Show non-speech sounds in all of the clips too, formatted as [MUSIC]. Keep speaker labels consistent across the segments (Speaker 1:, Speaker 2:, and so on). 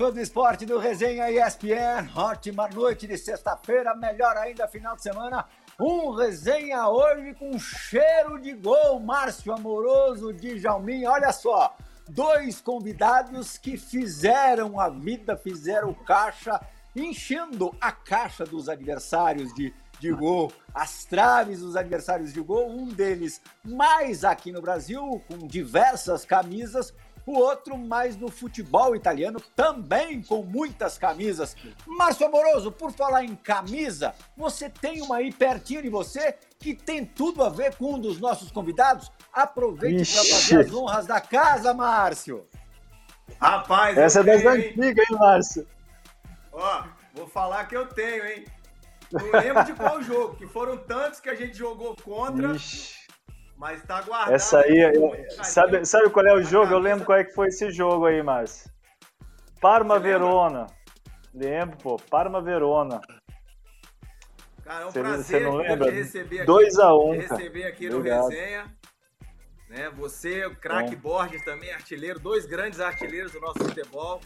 Speaker 1: Fã do esporte do Resenha ESPN. Ótima noite de sexta-feira, melhor ainda final de semana. Um resenha hoje com cheiro de gol. Márcio Amoroso de Jalminha. Olha só, dois convidados que fizeram a vida, fizeram caixa, enchendo a caixa dos adversários de, de gol, as traves dos adversários de gol. Um deles mais aqui no Brasil, com diversas camisas o outro mais no futebol italiano, também com muitas camisas. Márcio Amoroso, por falar em camisa, você tem uma aí pertinho de você que tem tudo a ver com um dos nossos convidados? Aproveite para fazer as honras da casa, Márcio.
Speaker 2: Rapaz,
Speaker 3: essa é das antigas, hein, Márcio?
Speaker 2: Ó, vou falar que eu tenho, hein? Não lembro de qual jogo, que foram tantos que a gente jogou contra. Ixi. Mas tá guardado.
Speaker 3: Essa aí, eu, sabe, sabe qual é o jogo? Eu lembro qual é que foi esse jogo aí, Márcio. Parma Verona. Lembro, pô. Parma Verona.
Speaker 2: Cara, é um você, prazer
Speaker 3: você não lembra?
Speaker 2: receber aqui,
Speaker 3: 2 a 1 um,
Speaker 2: receber aqui no Resenha. Né? Você, o craque Borges também, artilheiro, dois grandes artilheiros do nosso futebol.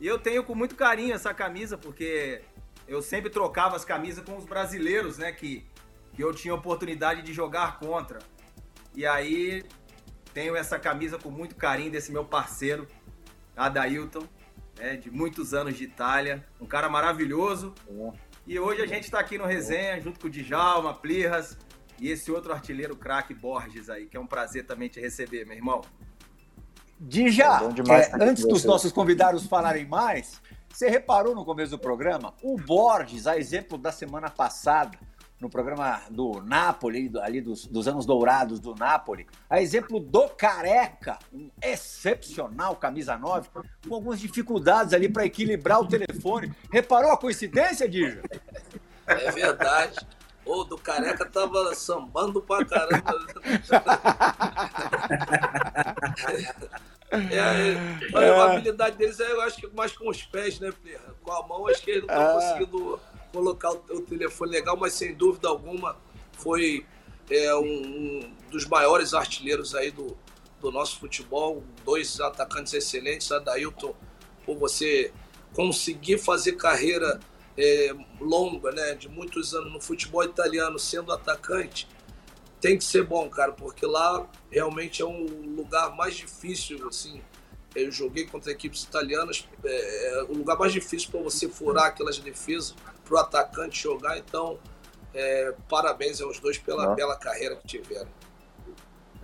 Speaker 2: E eu tenho com muito carinho essa camisa, porque eu sempre trocava as camisas com os brasileiros, né? Que, que eu tinha oportunidade de jogar contra. E aí tenho essa camisa com muito carinho desse meu parceiro, Adailton, né, de muitos anos de Itália, um cara maravilhoso. E hoje a gente está aqui no Resenha, junto com o Djalma, Plirras e esse outro artilheiro craque Borges aí, que é um prazer também te receber, meu irmão.
Speaker 1: Dija, é, antes dos nossos convidados falarem mais, você reparou no começo do programa? O Borges, a exemplo da semana passada, no programa do Napoli, ali dos, dos, anos dourados do Napoli, a exemplo do Careca, um excepcional camisa 9, com algumas dificuldades ali para equilibrar o telefone. Reparou a coincidência, Dija?
Speaker 4: É verdade. O do Careca tava sambando pra caramba. [LAUGHS] É, a, é. a habilidade deles é, eu acho que mais com os pés, né, Com a mão, acho que eles não estão é. conseguindo colocar o, telefone legal, mas sem dúvida alguma foi é, um, um, dos maiores artilheiros aí do, do nosso futebol, dois atacantes excelentes, Adailton, por você conseguir fazer carreira é, longa, né, de muitos anos no futebol italiano sendo atacante, tem que ser bom, cara, porque lá realmente é um lugar mais difícil, assim, eu joguei contra equipes italianas, é, é o lugar mais difícil para você furar aquelas defesas, para o atacante jogar. Então, é, parabéns aos dois pela bela carreira que tiveram.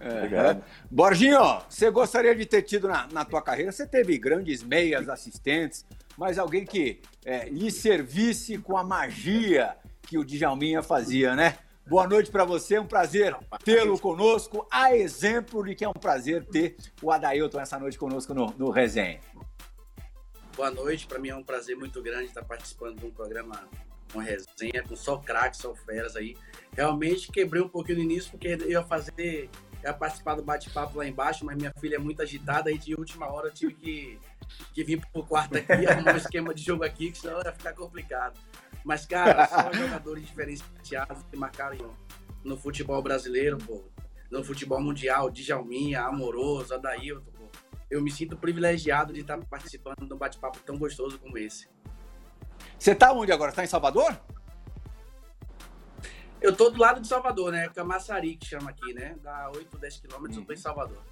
Speaker 1: É, Borginho, você gostaria de ter tido na, na tua carreira? Você teve grandes meias assistentes, mas alguém que é, lhe servisse com a magia que o Djalminha fazia, né? Boa noite para você, é um prazer tê-lo conosco, a exemplo de que é um prazer ter o Adailton essa noite conosco no, no Resenha.
Speaker 5: Boa noite, para mim é um prazer muito grande estar participando de um programa com resenha, com só craques, só feras aí. Realmente quebrei um pouquinho no início, porque eu ia fazer, ia participar do bate-papo lá embaixo, mas minha filha é muito agitada, aí de última hora eu tive que, que vir pro quarto aqui, [LAUGHS] arrumar um esquema de jogo aqui, que senão ia ficar complicado. Mas, cara, só [LAUGHS] jogadores diferenciados que marcaram no futebol brasileiro, pô. No futebol mundial, Djalminha, Amoroso, Adailton. Eu me sinto privilegiado de estar participando de um bate-papo tão gostoso como esse.
Speaker 1: Você tá onde agora? Tá em Salvador?
Speaker 5: Eu tô do lado de Salvador, né? Camaçari que chama aqui, né? Dá 8, 10 quilômetros, eu tô em Salvador.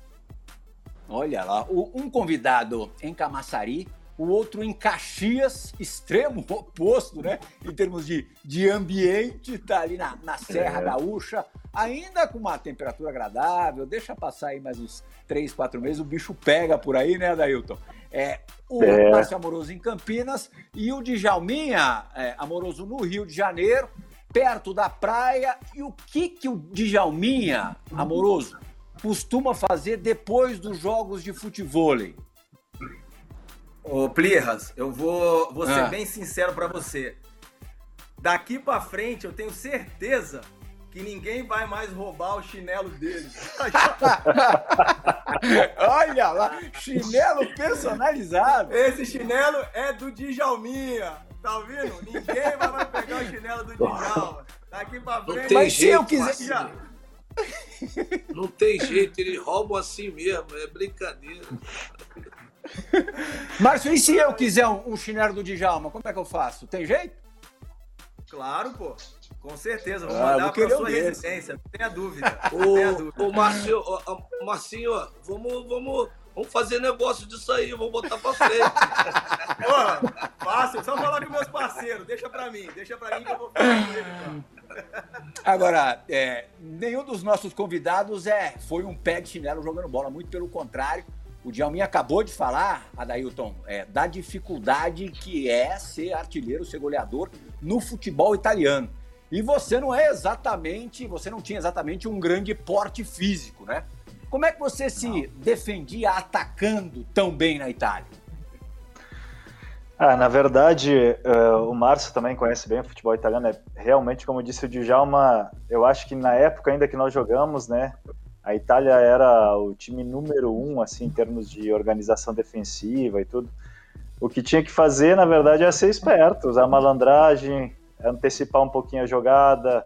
Speaker 1: Olha lá, um convidado em Camaçari o outro em Caxias, extremo oposto, né? Em termos de, de ambiente, tá ali na, na Serra é. Gaúcha, ainda com uma temperatura agradável, deixa passar aí mais uns três, quatro meses, o bicho pega por aí, né, Dailton? É, o é. Márcio Amoroso em Campinas e o Djalminha é, Amoroso no Rio de Janeiro, perto da praia. E o que, que o Djalminha Amoroso costuma fazer depois dos jogos de futebol?
Speaker 2: Ô, Plirras, eu vou, vou ser ah. bem sincero para você. Daqui para frente, eu tenho certeza que ninguém vai mais roubar o chinelo dele. [LAUGHS]
Speaker 1: Olha lá, chinelo personalizado.
Speaker 2: Esse chinelo é do Djalminha. Tá ouvindo? Ninguém vai mais pegar o chinelo do Djalma. Daqui pra frente. Não
Speaker 4: tem Mas jeito, se eu quiser. Não tem jeito, eles roubam assim mesmo, é brincadeira. [LAUGHS]
Speaker 1: Márcio, e se eu quiser um, um chinelo do Djalma, como é que eu faço? Tem jeito?
Speaker 2: Claro, pô. Com certeza, vou ah, mandar para sua residência, não tenha dúvida.
Speaker 4: Ô, ô Marcinho, Marcinho, vamos, vamos, vamos fazer negócio disso aí, vamos botar para frente. [LAUGHS]
Speaker 2: Pô, fácil, só falar com meus parceiros, deixa para mim, deixa para mim que eu vou ele, então.
Speaker 1: Agora, é, nenhum dos nossos convidados é, foi um pé de chinelo jogando bola, muito pelo contrário. O Djalminha acabou de falar, Adailton, é, da dificuldade que é ser artilheiro, ser goleador no futebol italiano. E você não é exatamente, você não tinha exatamente um grande porte físico, né? Como é que você se não. defendia atacando tão bem na Itália?
Speaker 3: Ah, na verdade, uh, o Márcio também conhece bem o futebol italiano. É realmente, como disse o Djalma, eu acho que na época ainda que nós jogamos, né, a Itália era o time número um, assim, em termos de organização defensiva e tudo. O que tinha que fazer, na verdade, é ser esperto, usar malandragem, antecipar um pouquinho a jogada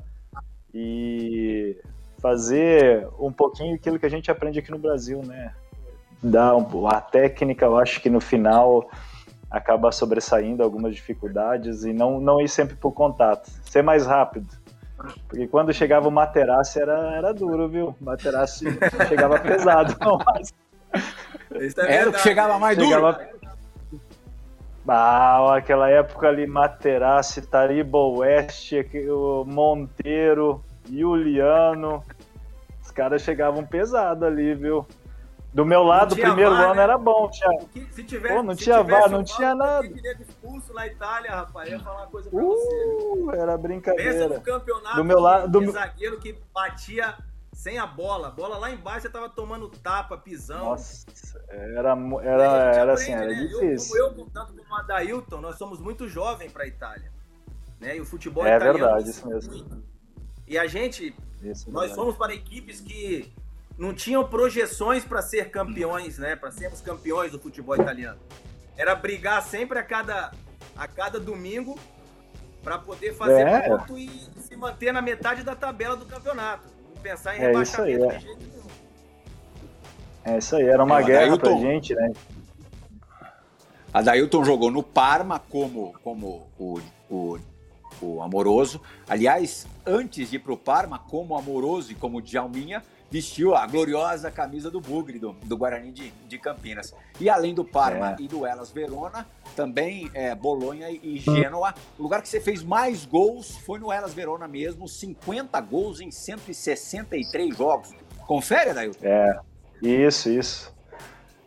Speaker 3: e fazer um pouquinho aquilo que a gente aprende aqui no Brasil, né? Dar um, a técnica, eu acho que no final acaba sobressaindo algumas dificuldades e não, não ir sempre por contato, ser mais rápido. Porque quando chegava o Materazzi era, era duro, viu? O Materazzi chegava pesado. [LAUGHS]
Speaker 1: é era o que chegava mais chegava... duro.
Speaker 3: Ah, aquela época ali, Materazzi, Tariba West, o Monteiro, Juliano. Os caras chegavam pesado ali, viu? Do meu lado, o primeiro VAR, ano né? era bom. Tinha...
Speaker 2: Se tiver,
Speaker 3: Pô, não tinha VAR, não tinha nada.
Speaker 2: expulso na Itália, rapaz. Eu ia falar uma coisa pra
Speaker 3: uh, você. Era brincadeira. Pensa no
Speaker 2: campeonato do meu lado, do... zagueiro que batia sem a bola. A bola lá embaixo você tava tomando tapa, pisão.
Speaker 3: Nossa, era, era, era assim, era né? difícil.
Speaker 2: Eu, como eu, tanto como o Adailton, nós somos muito jovens pra Itália. Né? E o futebol
Speaker 3: é
Speaker 2: italiano.
Speaker 3: É verdade, isso mesmo.
Speaker 2: E a gente, isso, é nós fomos para equipes que não tinham projeções para ser campeões, né? Para sermos campeões do futebol italiano. Era brigar sempre a cada, a cada domingo para poder fazer é. ponto e se manter na metade da tabela do campeonato. Não pensar em é rebaixamento
Speaker 3: isso aí, é. de jeito nenhum. É isso aí, era uma é, guerra Adailton, pra gente, né?
Speaker 1: A Dailton jogou no Parma como, como o, o, o Amoroso. Aliás, antes de ir pro Parma, como Amoroso e como Djalminha, vestiu a gloriosa camisa do Bugre, do, do Guarani de, de Campinas. E além do Parma é. e do Elas Verona, também é, Bolonha e Gênova. O lugar que você fez mais gols foi no Elas Verona mesmo, 50 gols em 163 jogos. Confere, Adailton?
Speaker 3: É, isso, isso.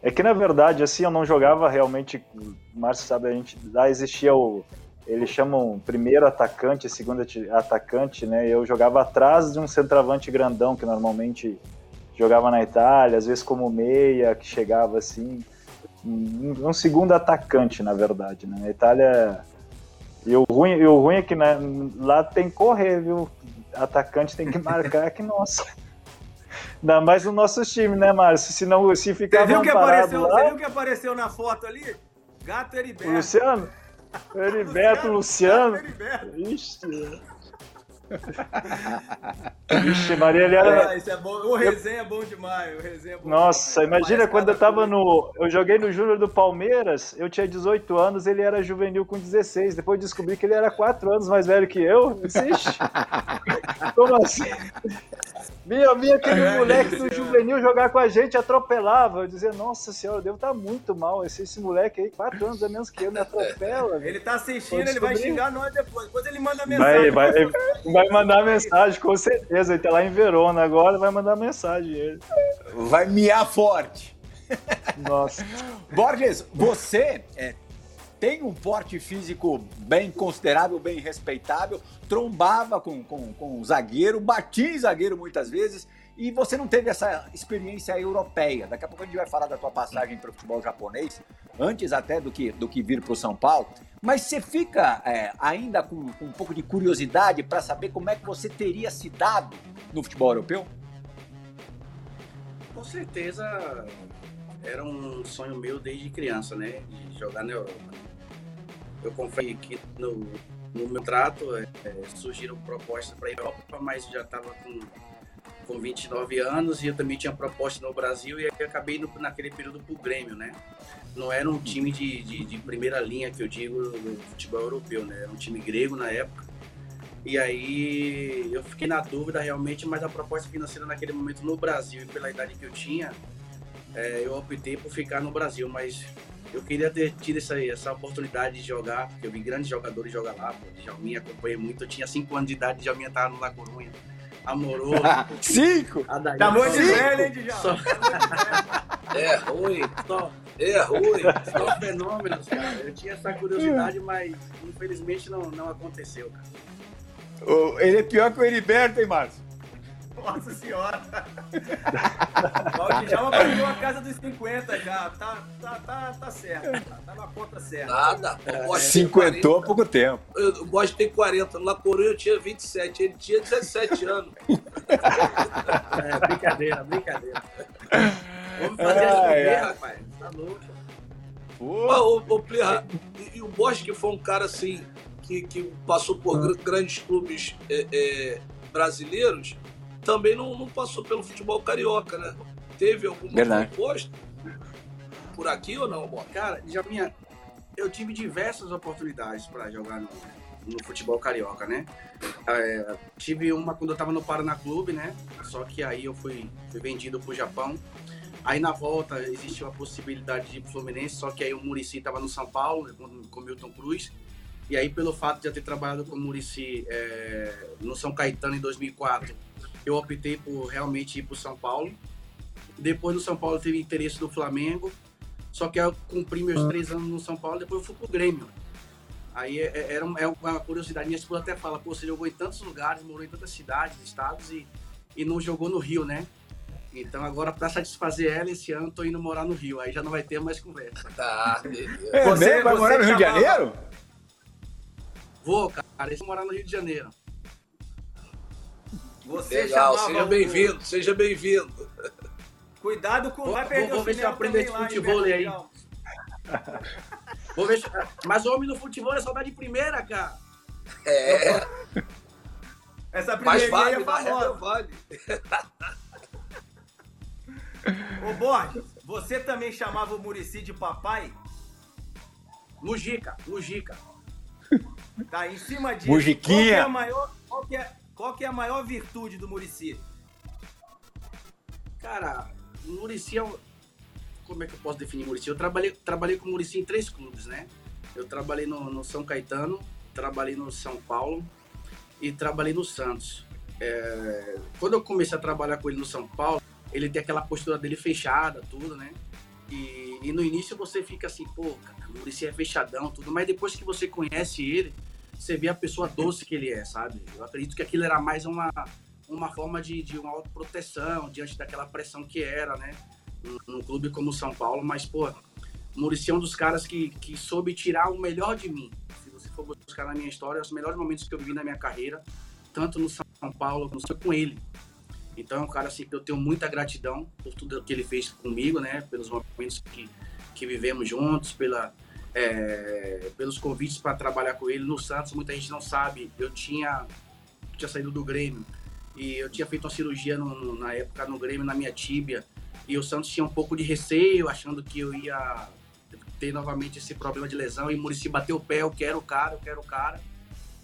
Speaker 3: É que na verdade, assim, eu não jogava realmente. O Márcio sabe, a gente lá existia o eles chamam primeiro atacante, segundo atacante, né? Eu jogava atrás de um centroavante grandão que normalmente jogava na Itália, às vezes como meia, que chegava assim, um, segundo atacante, na verdade, né? Na Itália e o ruim, e o ruim é que né, lá tem que correr, viu? Atacante tem que marcar que nossa. Ainda mais no nosso time, né, Márcio? Se não, se ficar
Speaker 2: você viu que apareceu, lá... Você viu que apareceu na foto ali? Gato Heriberto.
Speaker 3: Luciano? Heriberto, Luciano. Ixi. [LAUGHS] Ixi, Maria, ele era.
Speaker 2: É, isso é bom. O resenha é bom demais. O resenha é bom
Speaker 3: Nossa, demais. imagina quando eu tava no. Eu joguei no Júnior do Palmeiras, eu tinha 18 anos, ele era juvenil com 16. Depois descobri que ele era 4 anos mais velho que eu. [LAUGHS] Como assim? Vinha, vinha aquele é, moleque do juvenil jogar com a gente, atropelava. Eu dizia, nossa senhora, eu devo estar tá muito mal. Esse, esse moleque aí, quatro anos a menos que eu, me atropela.
Speaker 2: Ele tá assistindo, ele vai xingar nós depois. Depois ele manda mensagem.
Speaker 3: Vai, vai, vai mandar mensagem, com certeza. Ele tá lá em Verona agora, vai mandar mensagem. Ele.
Speaker 1: Vai miar forte.
Speaker 3: Nossa. [LAUGHS]
Speaker 1: Borges, você é, tem um porte físico bem considerável, bem respeitável, trombava com, com, com zagueiro, batia em zagueiro muitas vezes, e você não teve essa experiência europeia. Daqui a pouco a gente vai falar da tua passagem para o futebol japonês, antes até do que, do que vir para o São Paulo. Mas você fica é, ainda com, com um pouco de curiosidade para saber como é que você teria se dado no futebol europeu?
Speaker 5: Com certeza era um sonho meu desde criança, né? De jogar na Europa. Eu confio que no, no meu trato é, surgiram propostas para a Europa, mas já estava com com 29 anos e eu também tinha proposta no Brasil e acabei no, naquele período pro Grêmio, né? Não era um time de, de, de, primeira linha, que eu digo, do futebol europeu, né? Era um time grego na época. E aí eu fiquei na dúvida realmente, mas a proposta financeira naquele momento no Brasil e pela idade que eu tinha, é, eu optei por ficar no Brasil, mas eu queria ter tido essa, essa oportunidade de jogar, porque eu vi grandes jogadores jogar lá, pô, Djalminha acompanhei muito, eu tinha 5 anos de idade, Djalminha tava no La Corunha amoroso. [LAUGHS]
Speaker 1: Cinco?
Speaker 2: Tá muito velho, hein, Djalma? Só...
Speaker 4: é ruim.
Speaker 5: Só... É ruim. Só fenômenos, cara. Eu tinha essa curiosidade, mas infelizmente não, não aconteceu, cara.
Speaker 1: Ele é pior que o Heriberto, hein, Márcio?
Speaker 2: Nossa senhora! [LAUGHS] o Djalma bateu a casa dos 50 já. Tá, tá, tá, tá certo. Tá, tá na conta certa.
Speaker 4: Nada.
Speaker 1: É, Cinquentou há pouco tempo.
Speaker 4: Gosto de ter 40. Na Coreia eu tinha 27. Ele tinha 17 anos. [LAUGHS]
Speaker 5: É, brincadeira, brincadeira. Vamos fazer ah, é. rapaz. Tá louco. Ô,
Speaker 4: ô, Plirra, e, e o Bosque foi um cara assim que, que passou por grandes clubes é, é, brasileiros também não, não passou pelo futebol carioca, né? Teve alguma Verdade. proposta por aqui ou não, Boa?
Speaker 5: Cara, já minha, eu tive diversas oportunidades para jogar no, no, futebol carioca, né? É, tive uma quando eu estava no Paraná Clube, né? Só que aí eu fui, fui vendido para o Japão. Aí na volta existiu a possibilidade de ir pro Fluminense, só que aí o Murici estava no São Paulo, com, com o Milton Cruz. E aí, pelo fato de eu ter trabalhado com o Murici é, no São Caetano em 2004, eu optei por realmente ir para o São Paulo. Depois do São Paulo teve interesse do Flamengo, só que eu cumpri meus três anos no São Paulo, depois eu fui pro Grêmio. Aí é, é, era é uma curiosidade. Minha esposa até fala, pô, você jogou em tantos lugares, morou em tantas cidades, estados e, e não jogou no Rio, né? Então agora, para satisfazer ela, esse ano tô indo morar no Rio. Aí já não vai ter mais conversa. [LAUGHS]
Speaker 4: Tá,
Speaker 1: é, você vai morar no Rio de Janeiro?
Speaker 5: Vou, cara. Eu vou morar no Rio de Janeiro.
Speaker 4: Você Legal, seja bem-vindo, seja bem-vindo.
Speaker 2: Cuidado com. Vou, vai perder
Speaker 5: vou, ver se eu aprendo esse futebol aí. [LAUGHS] vou ver se... Mas o homem no futebol é saudade de primeira, cara.
Speaker 4: É.
Speaker 2: Essa primeira é vale, é famosa.
Speaker 4: Vale. [LAUGHS]
Speaker 2: Ô Borges, você também chamava o Murici de papai?
Speaker 5: Mujica, Mujica.
Speaker 2: Tá, em cima disso.
Speaker 1: Mujiquinha. Qual que
Speaker 2: é a maior, qual que é, qual que é a maior virtude do Murici?
Speaker 5: Cara, o Murici é um... Como é que eu posso definir Murici? Eu trabalhei, trabalhei com o Murici em três clubes, né? Eu trabalhei no, no, São Caetano, trabalhei no São Paulo e trabalhei no Santos. É... Quando eu comecei a trabalhar com ele no São Paulo, ele tem aquela postura dele fechada, tudo, né? E, e no início você fica assim, pô, cara, o Murici é fechadão, tudo, mas depois que você conhece ele, você vê a pessoa doce que ele é, sabe? Eu acredito que aquilo era mais uma, uma forma de, de uma autoproteção diante daquela pressão que era, né? Num, clube como São Paulo, mas, pô, Muricy é um dos caras que, que soube tirar o melhor de mim. Se você for buscar na minha história, os melhores momentos que eu vivi na minha carreira, tanto no São Paulo como com ele. Então é um cara assim que eu tenho muita gratidão por tudo que ele fez comigo, né? Pelos momentos que, que vivemos juntos, pela, é, pelos convites para trabalhar com ele. No Santos, muita gente não sabe, eu tinha, tinha saído do Grêmio. E eu tinha feito uma cirurgia no, no, na época no Grêmio, na minha tíbia, e o Santos tinha um pouco de receio, achando que eu ia ter novamente esse problema de lesão, e o Murici bateu o pé, eu quero o cara, eu quero o cara.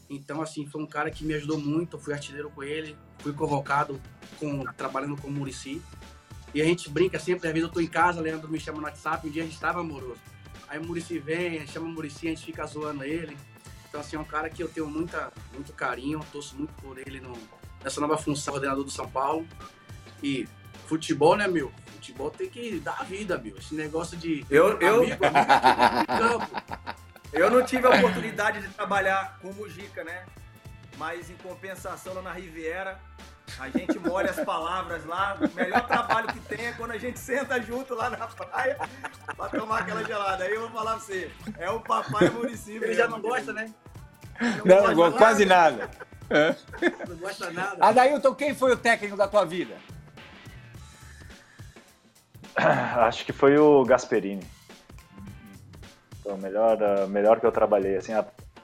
Speaker 5: Então, assim, foi um cara que me ajudou muito, fui artilheiro com ele, fui convocado com, trabalhando com o Murici. E a gente brinca sempre, às vezes eu tô em casa, Leandro me chama no WhatsApp, um dia a gente estava amoroso. Aí o Murici vem, chama o Murici, a gente fica zoando ele. Então, assim, é um cara que eu tenho muita, muito carinho, torço muito por ele no, nessa nova função, coordenador do São Paulo. E futebol, né, meu? Futebol tem que dar vida, meu. Esse negócio de.
Speaker 2: Eu, eu... Amigo, amigo, eu não tive a oportunidade de trabalhar com o Mujica, né? Mas em compensação lá na Riviera, a gente molha as palavras lá. O melhor trabalho que tem é quando a gente senta junto lá na praia pra tomar aquela gelada. Aí eu vou falar pra você, é o papai município.
Speaker 5: Ele já não gosta, né?
Speaker 1: Não, não, gosta quase nada.
Speaker 5: É. Não gosta nada.
Speaker 1: Adailton, quem foi o técnico da tua vida?
Speaker 3: Acho que foi o Gasperini. Foi o melhor, melhor que eu trabalhei. Assim,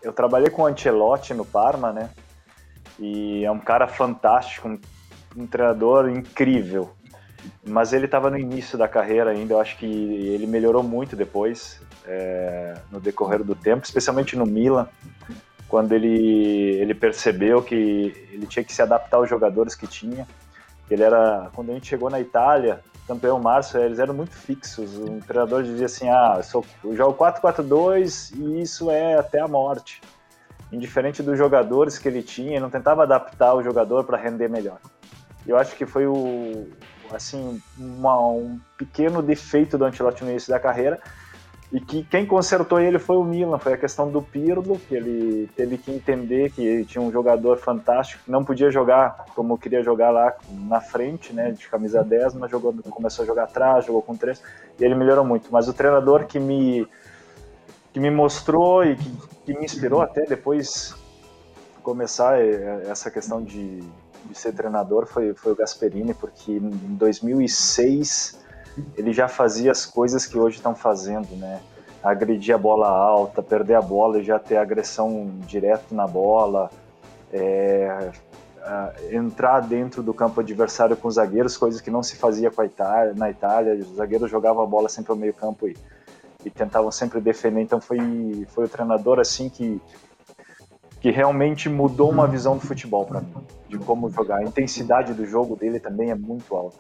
Speaker 3: eu trabalhei com o Ancelotti no Parma, né? E é um cara fantástico, um treinador incrível, mas ele estava no início da carreira ainda. Eu acho que ele melhorou muito depois, é, no decorrer do tempo, especialmente no Milan, quando ele, ele percebeu que ele tinha que se adaptar aos jogadores que tinha. Ele era, quando a gente chegou na Itália, campeão Márcio, eles eram muito fixos. O treinador dizia assim: ah, eu, sou, eu jogo 4-4-2 e isso é até a morte. Indiferente dos jogadores que ele tinha, ele não tentava adaptar o jogador para render melhor. Eu acho que foi o, assim, uma, um pequeno defeito do Ancelotti no início da carreira, e que quem consertou ele foi o Milan, foi a questão do Pirlo, que ele teve que entender que tinha um jogador fantástico, não podia jogar como queria jogar lá na frente, né, de camisa 10, mas jogou, começou a jogar atrás, jogou com três, e ele melhorou muito. Mas o treinador que me, que me mostrou e que, que me inspirou até depois começar é, essa questão de, de ser treinador foi, foi o Gasperini, porque em 2006 ele já fazia as coisas que hoje estão fazendo, né? Agredir a bola alta, perder a bola e já ter agressão direto na bola, é, entrar dentro do campo adversário com os zagueiros, coisas que não se fazia com a Itália, na Itália. Os zagueiros jogavam a bola sempre ao meio campo e, e tentavam sempre defender. Então foi, foi o treinador assim que que realmente mudou uma visão do futebol para mim, de como jogar. A intensidade do jogo dele também é muito alta.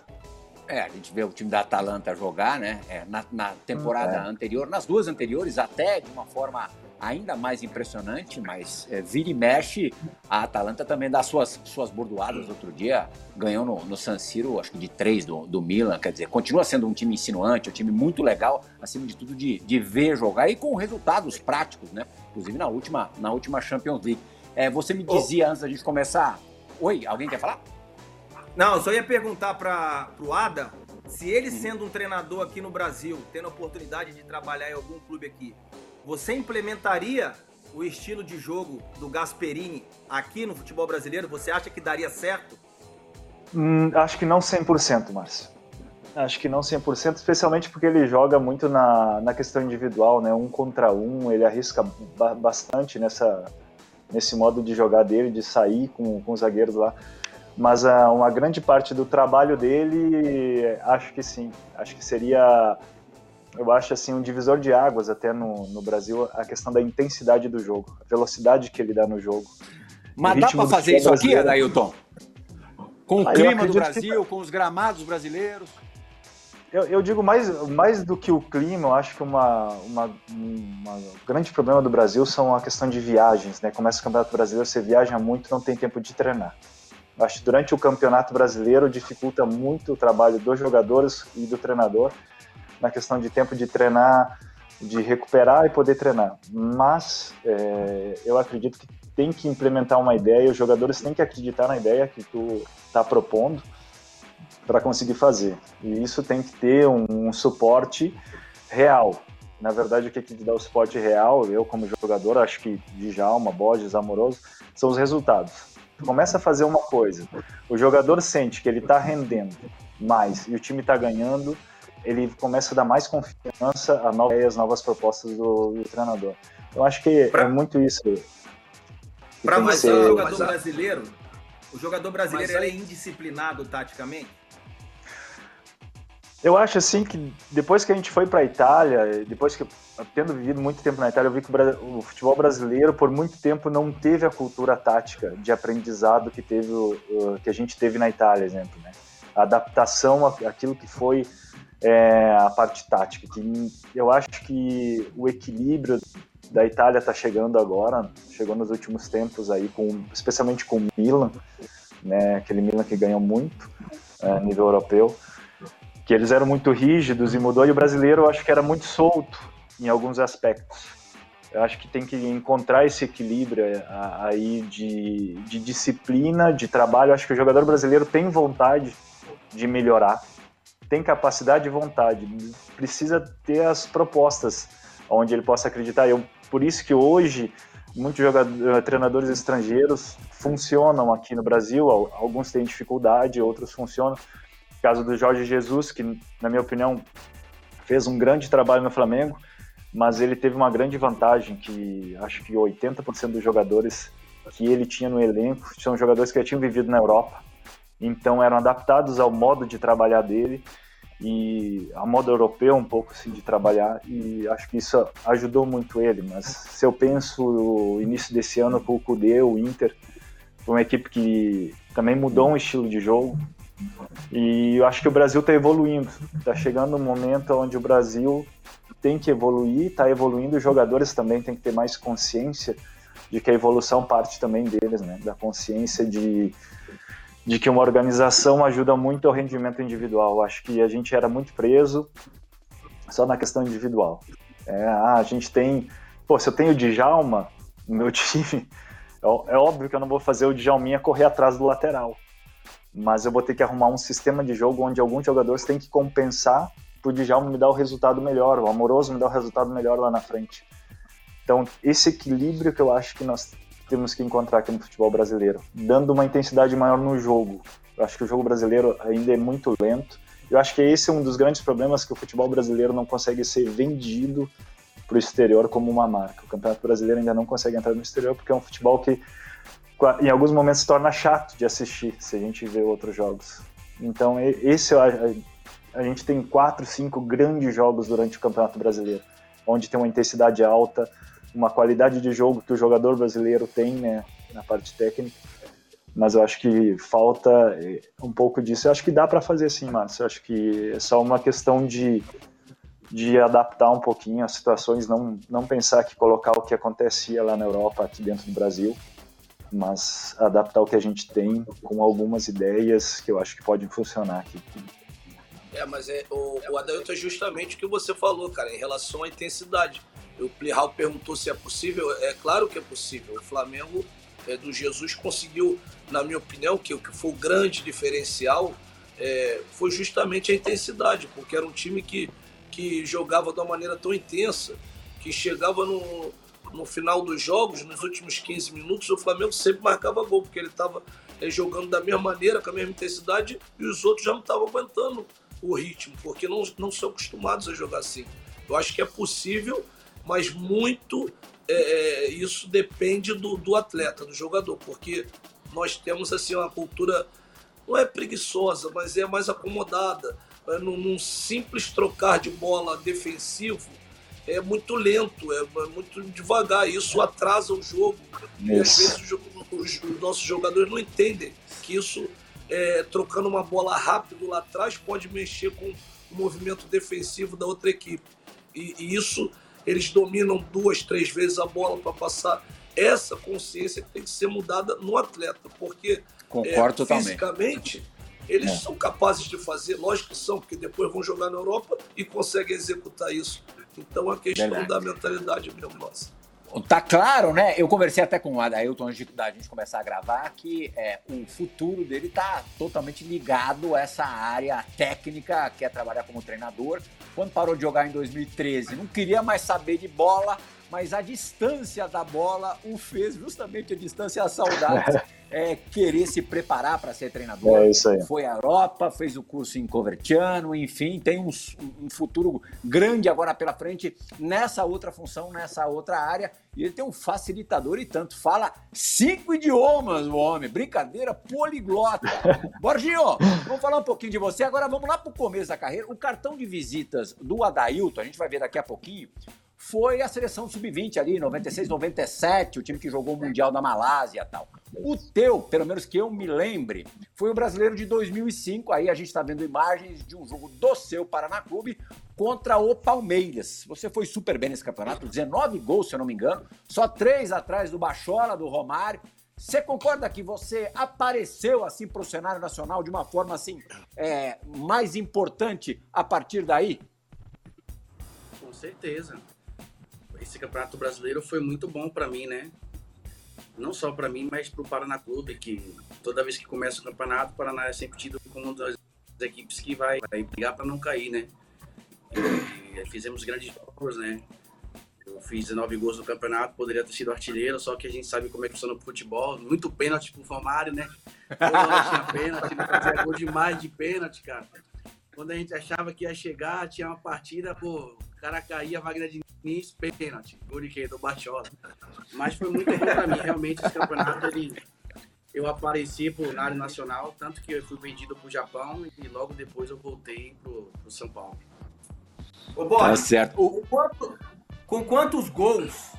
Speaker 1: É, a gente vê o time da Atalanta jogar, né? É, na, na, temporada é. anterior, nas duas anteriores, até de uma forma ainda mais impressionante, mas é, vira e mexe, a Atalanta também dá suas, suas bordoadas. Outro dia ganhou no, no San Siro, acho que de três do, do Milan, quer dizer, continua sendo um time insinuante, um time muito legal, acima de tudo de, de ver jogar e com resultados práticos, né? Inclusive na última, na última Champions League. É, você me dizia oh. antes da gente começar. Oi, alguém quer falar?
Speaker 2: Não, eu só ia perguntar para o Ada se ele hum. sendo um treinador aqui no Brasil, tendo a oportunidade de trabalhar em algum clube aqui, você implementaria o estilo de jogo do Gasperini aqui no futebol brasileiro? Você acha que daria certo?
Speaker 3: Hum, acho que não 100%, Márcio. Acho que não 100%, especialmente porque ele joga muito na, na questão individual, né? Um contra um, ele arrisca bastante nessa, nesse modo de jogar dele, de sair com, com os zagueiros lá mas uh, uma grande parte do trabalho dele, acho que sim. Acho que seria, eu acho assim, um divisor de águas até no, no Brasil, a questão da intensidade do jogo, a velocidade que ele dá no jogo.
Speaker 1: Mas dá para fazer isso aqui, Adailton? Com o ah, clima do Brasil, que... com os gramados brasileiros?
Speaker 3: Eu, eu, digo mais, mais do que o clima, eu acho que uma, uma, uma grande problema do Brasil são a questão de viagens, né? Começa o Campeonato Brasileiro, você viaja muito, não tem tempo de treinar. Acho que durante o Campeonato Brasileiro dificulta muito o trabalho dos jogadores e do treinador na questão de tempo de treinar, de recuperar e poder treinar. Mas é, eu acredito que tem que implementar uma ideia, os jogadores têm que acreditar na ideia que tu está propondo para conseguir fazer. E isso tem que ter um, um suporte real. Na verdade, o que, que dá o suporte real, eu como jogador, acho que Djalma, Borges, Amoroso, são os resultados começa a fazer uma coisa, o jogador sente que ele está rendendo mais e o time está ganhando, ele começa a dar mais confiança a novas ideias, novas propostas do, do treinador. Eu acho que pra, é muito isso.
Speaker 2: Para você, o jogador brasileiro, o jogador brasileiro é indisciplinado taticamente?
Speaker 3: Eu acho assim que depois que a gente foi para a Itália, depois que tendo vivido muito tempo na Itália, eu vi que o, o, futebol brasileiro por muito tempo não teve a cultura tática de aprendizado que teve que a gente teve na Itália, exemplo, né? A adaptação àquilo que foi é, a parte tática. Que eu acho que o equilíbrio da Itália está chegando agora, chegou nos últimos tempos aí, com, especialmente com o Milan, né? Aquele Milan que ganhou muito é, a nível europeu que eles eram muito rígidos e mudou, e o brasileiro eu acho que era muito solto em alguns aspectos. Eu acho que tem que encontrar esse equilíbrio é, aí de, de disciplina, de trabalho. Eu acho que o jogador brasileiro tem vontade de melhorar, tem capacidade e vontade, precisa ter as propostas onde ele possa acreditar. Eu, por isso que hoje muitos jogadores, treinadores estrangeiros funcionam aqui no Brasil, alguns têm dificuldade, outros funcionam caso do Jorge Jesus, que, na minha opinião, fez um grande trabalho no Flamengo, mas ele teve uma grande vantagem, que acho que 80% dos jogadores que ele tinha no elenco são jogadores que já tinham vivido na Europa. então eram adaptados ao modo de trabalhar dele e ao modo europeu um pouco assim de trabalhar e acho que isso ajudou muito ele. Mas se eu penso o início desse ano com o Cudê, o Inter, uma equipe que também mudou um estilo de jogo e eu acho que o Brasil está evoluindo. Está chegando um momento onde o Brasil tem que evoluir, está evoluindo. Os jogadores também têm que ter mais consciência de que a evolução parte também deles, né? Da consciência de de que uma organização ajuda muito ao rendimento individual. Acho que a gente era muito preso só na questão individual. É, ah, a gente tem. Pô, se eu tenho o Djalma no meu [LAUGHS] time, é, é óbvio que eu não vou fazer o Djalminha correr atrás do lateral. Mas eu vou ter que arrumar um sistema de jogo onde alguns jogadores têm que compensar o Djalma me dar o resultado melhor, o Amoroso me dar o resultado melhor lá na frente. Então, esse equilíbrio que eu acho que nós temos que encontrar aqui no futebol brasileiro, dando uma intensidade maior no jogo. Eu acho que o jogo brasileiro ainda é muito lento. Eu acho que esse é um dos grandes problemas que o futebol brasileiro não consegue ser vendido para o exterior como uma marca. O Campeonato Brasileiro ainda não consegue entrar no exterior porque é um futebol que em alguns momentos se torna chato de assistir se a gente vê outros jogos. Então esse a gente tem quatro, cinco grandes jogos durante o Campeonato Brasileiro, onde tem uma intensidade alta, uma qualidade de jogo que o jogador brasileiro tem, né, na parte técnica. Mas eu acho que falta eh, um pouco disso. Eu acho que dá para fazer sim, Márcio. Eu acho que é só uma questão de, de adaptar um pouquinho as situações, não, não pensar que colocar o que acontecia lá na Europa aqui dentro do Brasil, mas adaptar o que a gente tem com algumas ideias que eu acho que podem funcionar aqui.
Speaker 4: É, mas é, o, o é justamente o que você falou, cara, em relação à intensidade. O Plihal perguntou se é possível. É claro que é possível. O Flamengo é, do Jesus conseguiu, na minha opinião, que o que foi o grande diferencial é, foi justamente a intensidade, porque era um time que, que jogava de uma maneira tão intensa que chegava no, no final dos jogos, nos últimos 15 minutos, o Flamengo sempre marcava gol, porque ele estava é, jogando da mesma maneira, com a mesma intensidade, e os outros já não estavam aguentando o ritmo, porque não, não são acostumados a jogar assim. Eu acho que é possível mas muito é, é, isso depende do, do atleta, do jogador, porque nós temos assim uma cultura não é preguiçosa, mas é mais acomodada. É, num, num, simples trocar de bola defensivo é muito lento, é, é muito devagar. Isso atrasa o jogo. E às vezes os, os, nossos jogadores não entendem que isso, é, trocando uma bola rápido lá atrás, pode mexer com o movimento defensivo da outra equipe. E, e isso eles dominam duas, três vezes a bola para passar. Essa consciência tem que ser mudada no atleta, porque
Speaker 1: Concordo
Speaker 4: é, fisicamente eles é. são capazes de fazer, lógico que são, porque depois vão jogar na Europa e conseguem executar isso. Então a questão Verdade. da mentalidade mesmo nossa.
Speaker 1: Tá claro, né? Eu conversei até com o Adailton antes da gente começar a gravar que é, o futuro dele tá totalmente ligado a essa área técnica, quer trabalhar como treinador. Quando parou de jogar em 2013, não queria mais saber de bola, mas a distância da bola o fez justamente a distância a saudades [LAUGHS] é, querer se preparar para ser treinador.
Speaker 3: É isso aí.
Speaker 1: Foi à Europa, fez o curso em Covertiano, enfim, tem um, um, futuro grande agora pela frente nessa outra função, nessa outra área. E ele tem um facilitador e tanto. Fala cinco idiomas, o homem. Brincadeira poliglota. [LAUGHS] Borginho, vamos falar um pouquinho de você. Agora vamos lá para o começo da carreira. O cartão de visitas do Adailton, a gente vai ver daqui a pouquinho, foi a seleção sub-20 ali, 96, 97, o time que jogou o Mundial da Malásia tal. O teu, pelo menos que eu me lembre, foi o brasileiro de 2005. Aí a gente está vendo imagens de um jogo do seu Paraná Clube contra o Palmeiras. Você foi super bem nesse campeonato, 19 gols, se eu não me engano, só três atrás do Bachola, do Romário. Você concorda que você apareceu assim para o cenário nacional de uma forma assim é, mais importante a partir daí?
Speaker 5: Com certeza esse campeonato brasileiro foi muito bom para mim, né? Não só para mim, mas para o Paraná Clube, que toda vez que começa o campeonato, o Paraná é sempre tido como uma das equipes que vai, vai brigar para não cair, né? E fizemos grandes jogos, né? Eu fiz 19 gols no campeonato, poderia ter sido artilheiro, só que a gente sabe como é que funciona o futebol. Muito pênalti pro Formário, né? Toda tinha pênalti, ele fazia gol demais de pênalti, cara. Quando a gente achava que ia chegar, tinha uma partida, pô, o cara caía, Wagner Diniz, pênalti, gol de quê? Do Bachola. Mas foi muito bom pra mim, realmente, esse campeonato, ele, eu apareci pro área nacional, tanto que eu fui vendido pro Japão e logo depois eu voltei pro, pro São Paulo.
Speaker 2: Ô, Borges, tá certo. Com, quanto, com quantos gols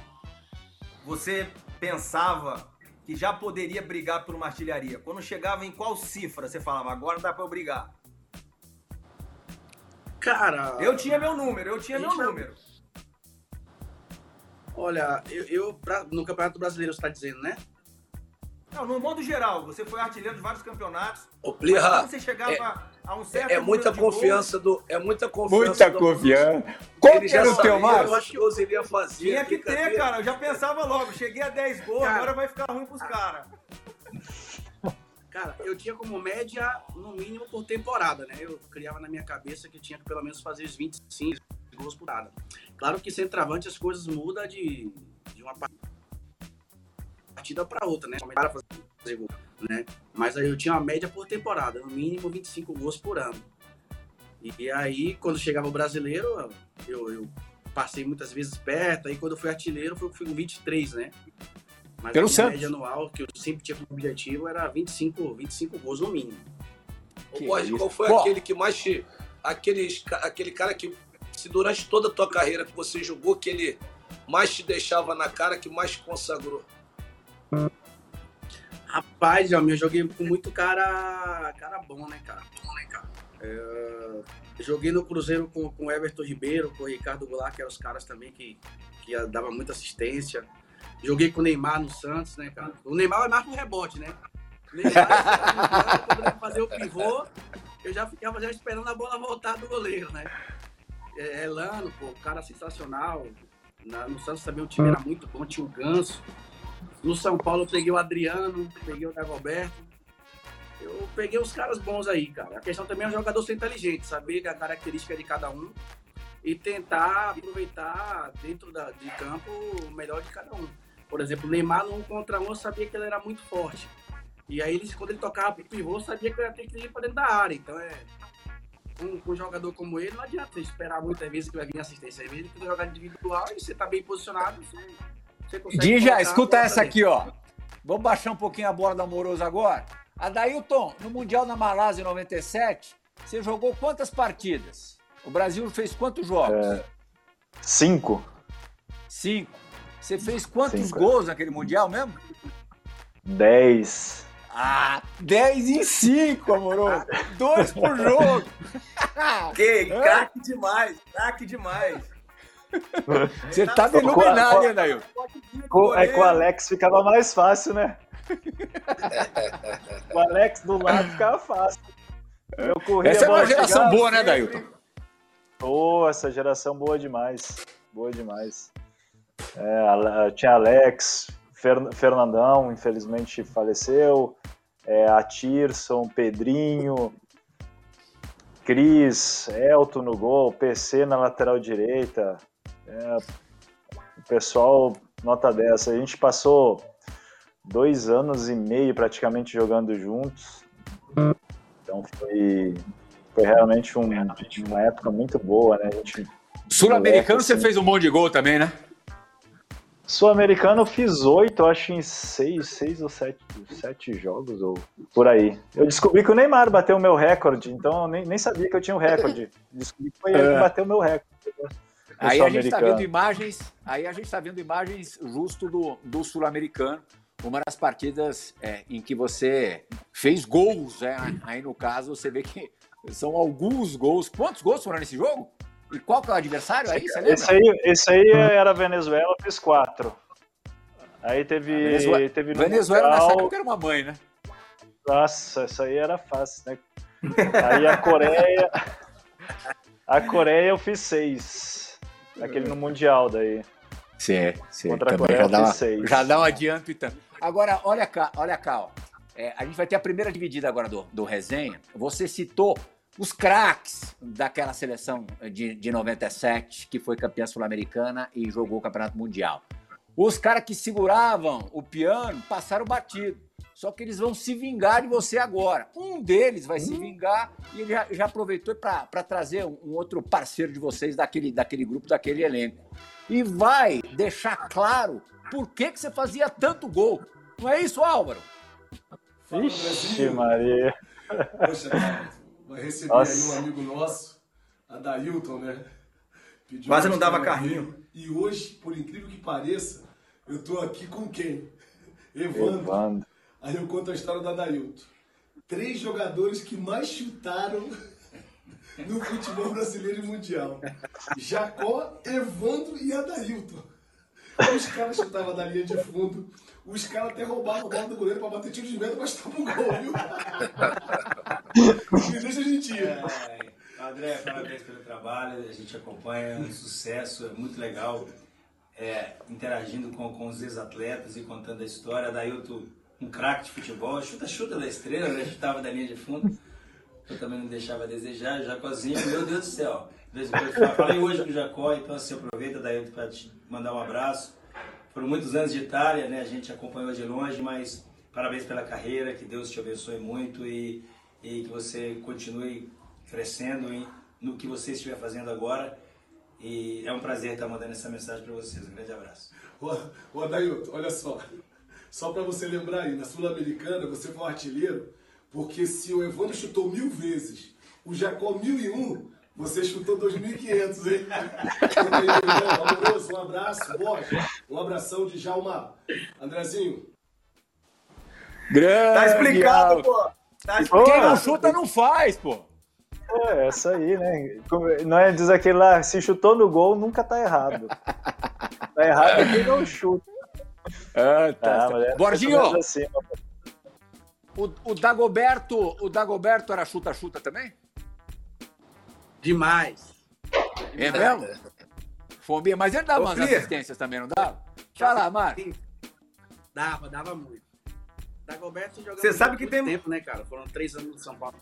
Speaker 2: você pensava que já poderia brigar por uma artilharia? Quando chegava em qual cifra você falava, agora dá pra eu brigar?
Speaker 5: Cara.
Speaker 2: Eu tinha meu número, eu tinha meu número.
Speaker 5: Olha, eu, eu pra, no Campeonato Brasileiro você está dizendo, né?
Speaker 2: Não, no modo geral, você foi artilheiro de vários campeonatos.
Speaker 4: Ô, Plirra,
Speaker 2: você chegava é, a um certo
Speaker 4: É muita confiança do. É muita confiança.
Speaker 1: Muita
Speaker 4: do,
Speaker 1: confiança. Qual que era o teu mais?
Speaker 4: Eu acho que o iria fazer.
Speaker 2: Tinha que ter, cara. Eu já pensava logo. Cheguei a 10 gols, cara, agora vai ficar ruim pros caras.
Speaker 5: Cara, eu tinha como média, no mínimo, por temporada, né? Eu criava na minha cabeça que tinha que pelo menos fazer os 25 gols por temporada. Claro que centroavante as coisas mudam de, de uma partida para outra, né? Para fazer gol, né? Mas aí eu tinha uma média por temporada, no mínimo 25 gols por ano. E aí, quando chegava o brasileiro, eu, eu passei muitas vezes perto. Aí, quando eu fui artilheiro, fui com 23, né? Mas
Speaker 1: Pelo
Speaker 5: a
Speaker 1: Santos.
Speaker 5: média anual, que eu sempre tinha como objetivo, era 25, 25 gols no mínimo.
Speaker 4: Ô, Borges, qual foi aquele que mais te. Aquele, aquele cara que se durante toda a tua carreira que você jogou, que ele mais te deixava na cara, que mais te consagrou?
Speaker 5: Rapaz, eu joguei com muito cara, cara bom, né, cara? Bom, né, cara? É, joguei no Cruzeiro com, com Everton Ribeiro, com o Ricardo Goulart, que eram os caras também que, que dava muita assistência. Joguei com o Neymar no Santos, né, cara? O Neymar é mais pro rebote, né? O Neymar, [LAUGHS] quando ele fazer o pivô, eu já ficava já esperando a bola voltar do goleiro, né? É, Elano, pô, cara sensacional. Na, no Santos também o time era muito bom, tinha o Ganso. No São Paulo eu peguei o Adriano, peguei o Dagoberto. Eu peguei os caras bons aí, cara. A questão também é o jogador ser inteligente, saber a característica de cada um e tentar aproveitar dentro da, de campo o melhor de cada um. Por exemplo, o Neymar no um contra um eu sabia que ele era muito forte. E aí, ele, quando ele tocava pro pivô, sabia que eu ia ter que ir para dentro da área. Então, é, com, um jogador como ele, não adianta esperar muitas vezes que vai vir assistência. Às vezes, que jogar individual e você tá bem posicionado, você
Speaker 1: Dija, escuta essa aqui, ó. Vamos baixar um pouquinho a bola da Amoroso agora. Adailton, no Mundial na Malásia em 97, você jogou quantas partidas? O Brasil fez quantos jogos? É,
Speaker 3: cinco.
Speaker 1: Cinco. Você fez quantos cinco. gols naquele Mundial mesmo?
Speaker 3: Dez.
Speaker 1: Ah, 10 em 5, amoroso. Dois por jogo. [LAUGHS]
Speaker 2: que craque demais, craque demais.
Speaker 1: Você tá me iluminado, hein, Dail?
Speaker 3: É que o Alex ficava mais fácil, né? [LAUGHS] o Alex do lado ficava fácil.
Speaker 1: Eu corria, essa é uma geração boa, né, Dailton?
Speaker 3: Boa, essa geração boa demais. Boa demais. É, tinha Alex, Fernandão, infelizmente faleceu. É, a Tirson, Pedrinho, Cris, Elton no gol, PC na lateral direita, é, o pessoal, nota dessa. A gente passou dois anos e meio praticamente jogando juntos. Então foi, foi realmente um, uma época muito boa, né?
Speaker 1: Sul-Americano assim, você fez um monte de gol também, né?
Speaker 3: Sul-Americano eu fiz oito, acho, em seis, seis ou sete, sete jogos, ou por aí. Eu descobri que o Neymar bateu o meu recorde, então eu nem, nem sabia que eu tinha o um recorde. Descobri que foi ele que é. bateu o meu recorde.
Speaker 1: Aí a gente está vendo imagens, aí a gente está vendo imagens justo do, do sul-americano, uma das partidas é, em que você fez gols, é, aí no caso você vê que são alguns gols. Quantos gols foram nesse jogo? E qual que é o adversário aí? Você lembra?
Speaker 3: Esse aí, esse aí era Venezuela, fiz quatro. Aí teve. Venezuela,
Speaker 1: teve Venezuela nessa época era uma mãe, né?
Speaker 3: Nossa, isso aí era fácil, né? Aí a Coreia. A Coreia eu fiz seis. Aquele no Mundial daí.
Speaker 1: Sim, sim. Contra Também a Coreia, já, dá uma, já dá um adianto e tanto. Agora, olha cá, olha cá, ó. É, a gente vai ter a primeira dividida agora do, do resenha. Você citou os craques daquela seleção de, de 97, que foi campeã sul-americana e jogou o Campeonato Mundial. Os caras que seguravam o piano passaram batido. Só que eles vão se vingar de você agora. Um deles vai se hum. vingar e ele já, já aproveitou para trazer um, um, outro parceiro de vocês daquele, daquele grupo, daquele elenco. E vai deixar claro por que, que você fazia tanto gol. Não é isso, Álvaro?
Speaker 3: Ixi, Maria.
Speaker 6: Poxa, cara, vai receber Nossa. aí um amigo nosso, Adailton, né?
Speaker 2: Pediu Quase não dava carrinho.
Speaker 6: E hoje, por incrível que pareça, eu tô aqui com quem? [LAUGHS] Evandro. Evandro. Aí eu conto a história do Adailton. Três jogadores que mais chutaram [LAUGHS] no futebol brasileiro e mundial. Jacó, Evandro e Adailton. Os caras chutavam da linha de fundo, os caras até roubavam a bola do goleiro pra bater tiro de meta, mas tava um gol, viu? Me deixa a gente ir. É,
Speaker 7: André, parabéns pelo trabalho, a gente acompanha, um sucesso, é muito legal é, interagindo com, com os ex-atletas e contando a história. Daí eu tô um craque de futebol, chuta-chuta da estrela, né? Chutava da linha de fundo. Eu também não deixava a desejar, o Jacozinho, meu Deus do céu. Falei hoje com o Jacó, então assim, aproveita daí para te mandar um abraço. Foram muitos anos de Itália, né? A gente acompanhou de longe, mas parabéns pela carreira, que Deus te abençoe muito e, e que você continue crescendo em, no que você estiver fazendo agora. E é um prazer estar mandando essa mensagem para vocês. Um grande abraço.
Speaker 6: Ô Adailton, olha só. Só para você lembrar aí, na Sul-Americana você foi um artilheiro, porque se o Evandro chutou mil vezes, o Jacó mil e um, você chutou 2.500, hein? Amoroso, um abraço. Borja, um abração de Jalma. Andrezinho.
Speaker 2: Grande. Tá explicado, pô. Tá explicado.
Speaker 1: Quem não chuta não faz, pô.
Speaker 3: É, essa aí, né? Não é dizer aquele lá, se chutou no gol, nunca tá errado. Tá errado é quem não chuta.
Speaker 1: Ah, tá. Ah, é Borginho, assim, o, o, Dagoberto, o Dagoberto era chuta-chuta também?
Speaker 5: Demais.
Speaker 1: É mesmo? Fobia, mas ele dava umas assistências também, não dava? Fala, Marcos.
Speaker 5: Dava, dava muito. Dagoberto jogando
Speaker 2: Você sabe que tem
Speaker 5: tempo, né, cara? Foram três anos no São Paulo.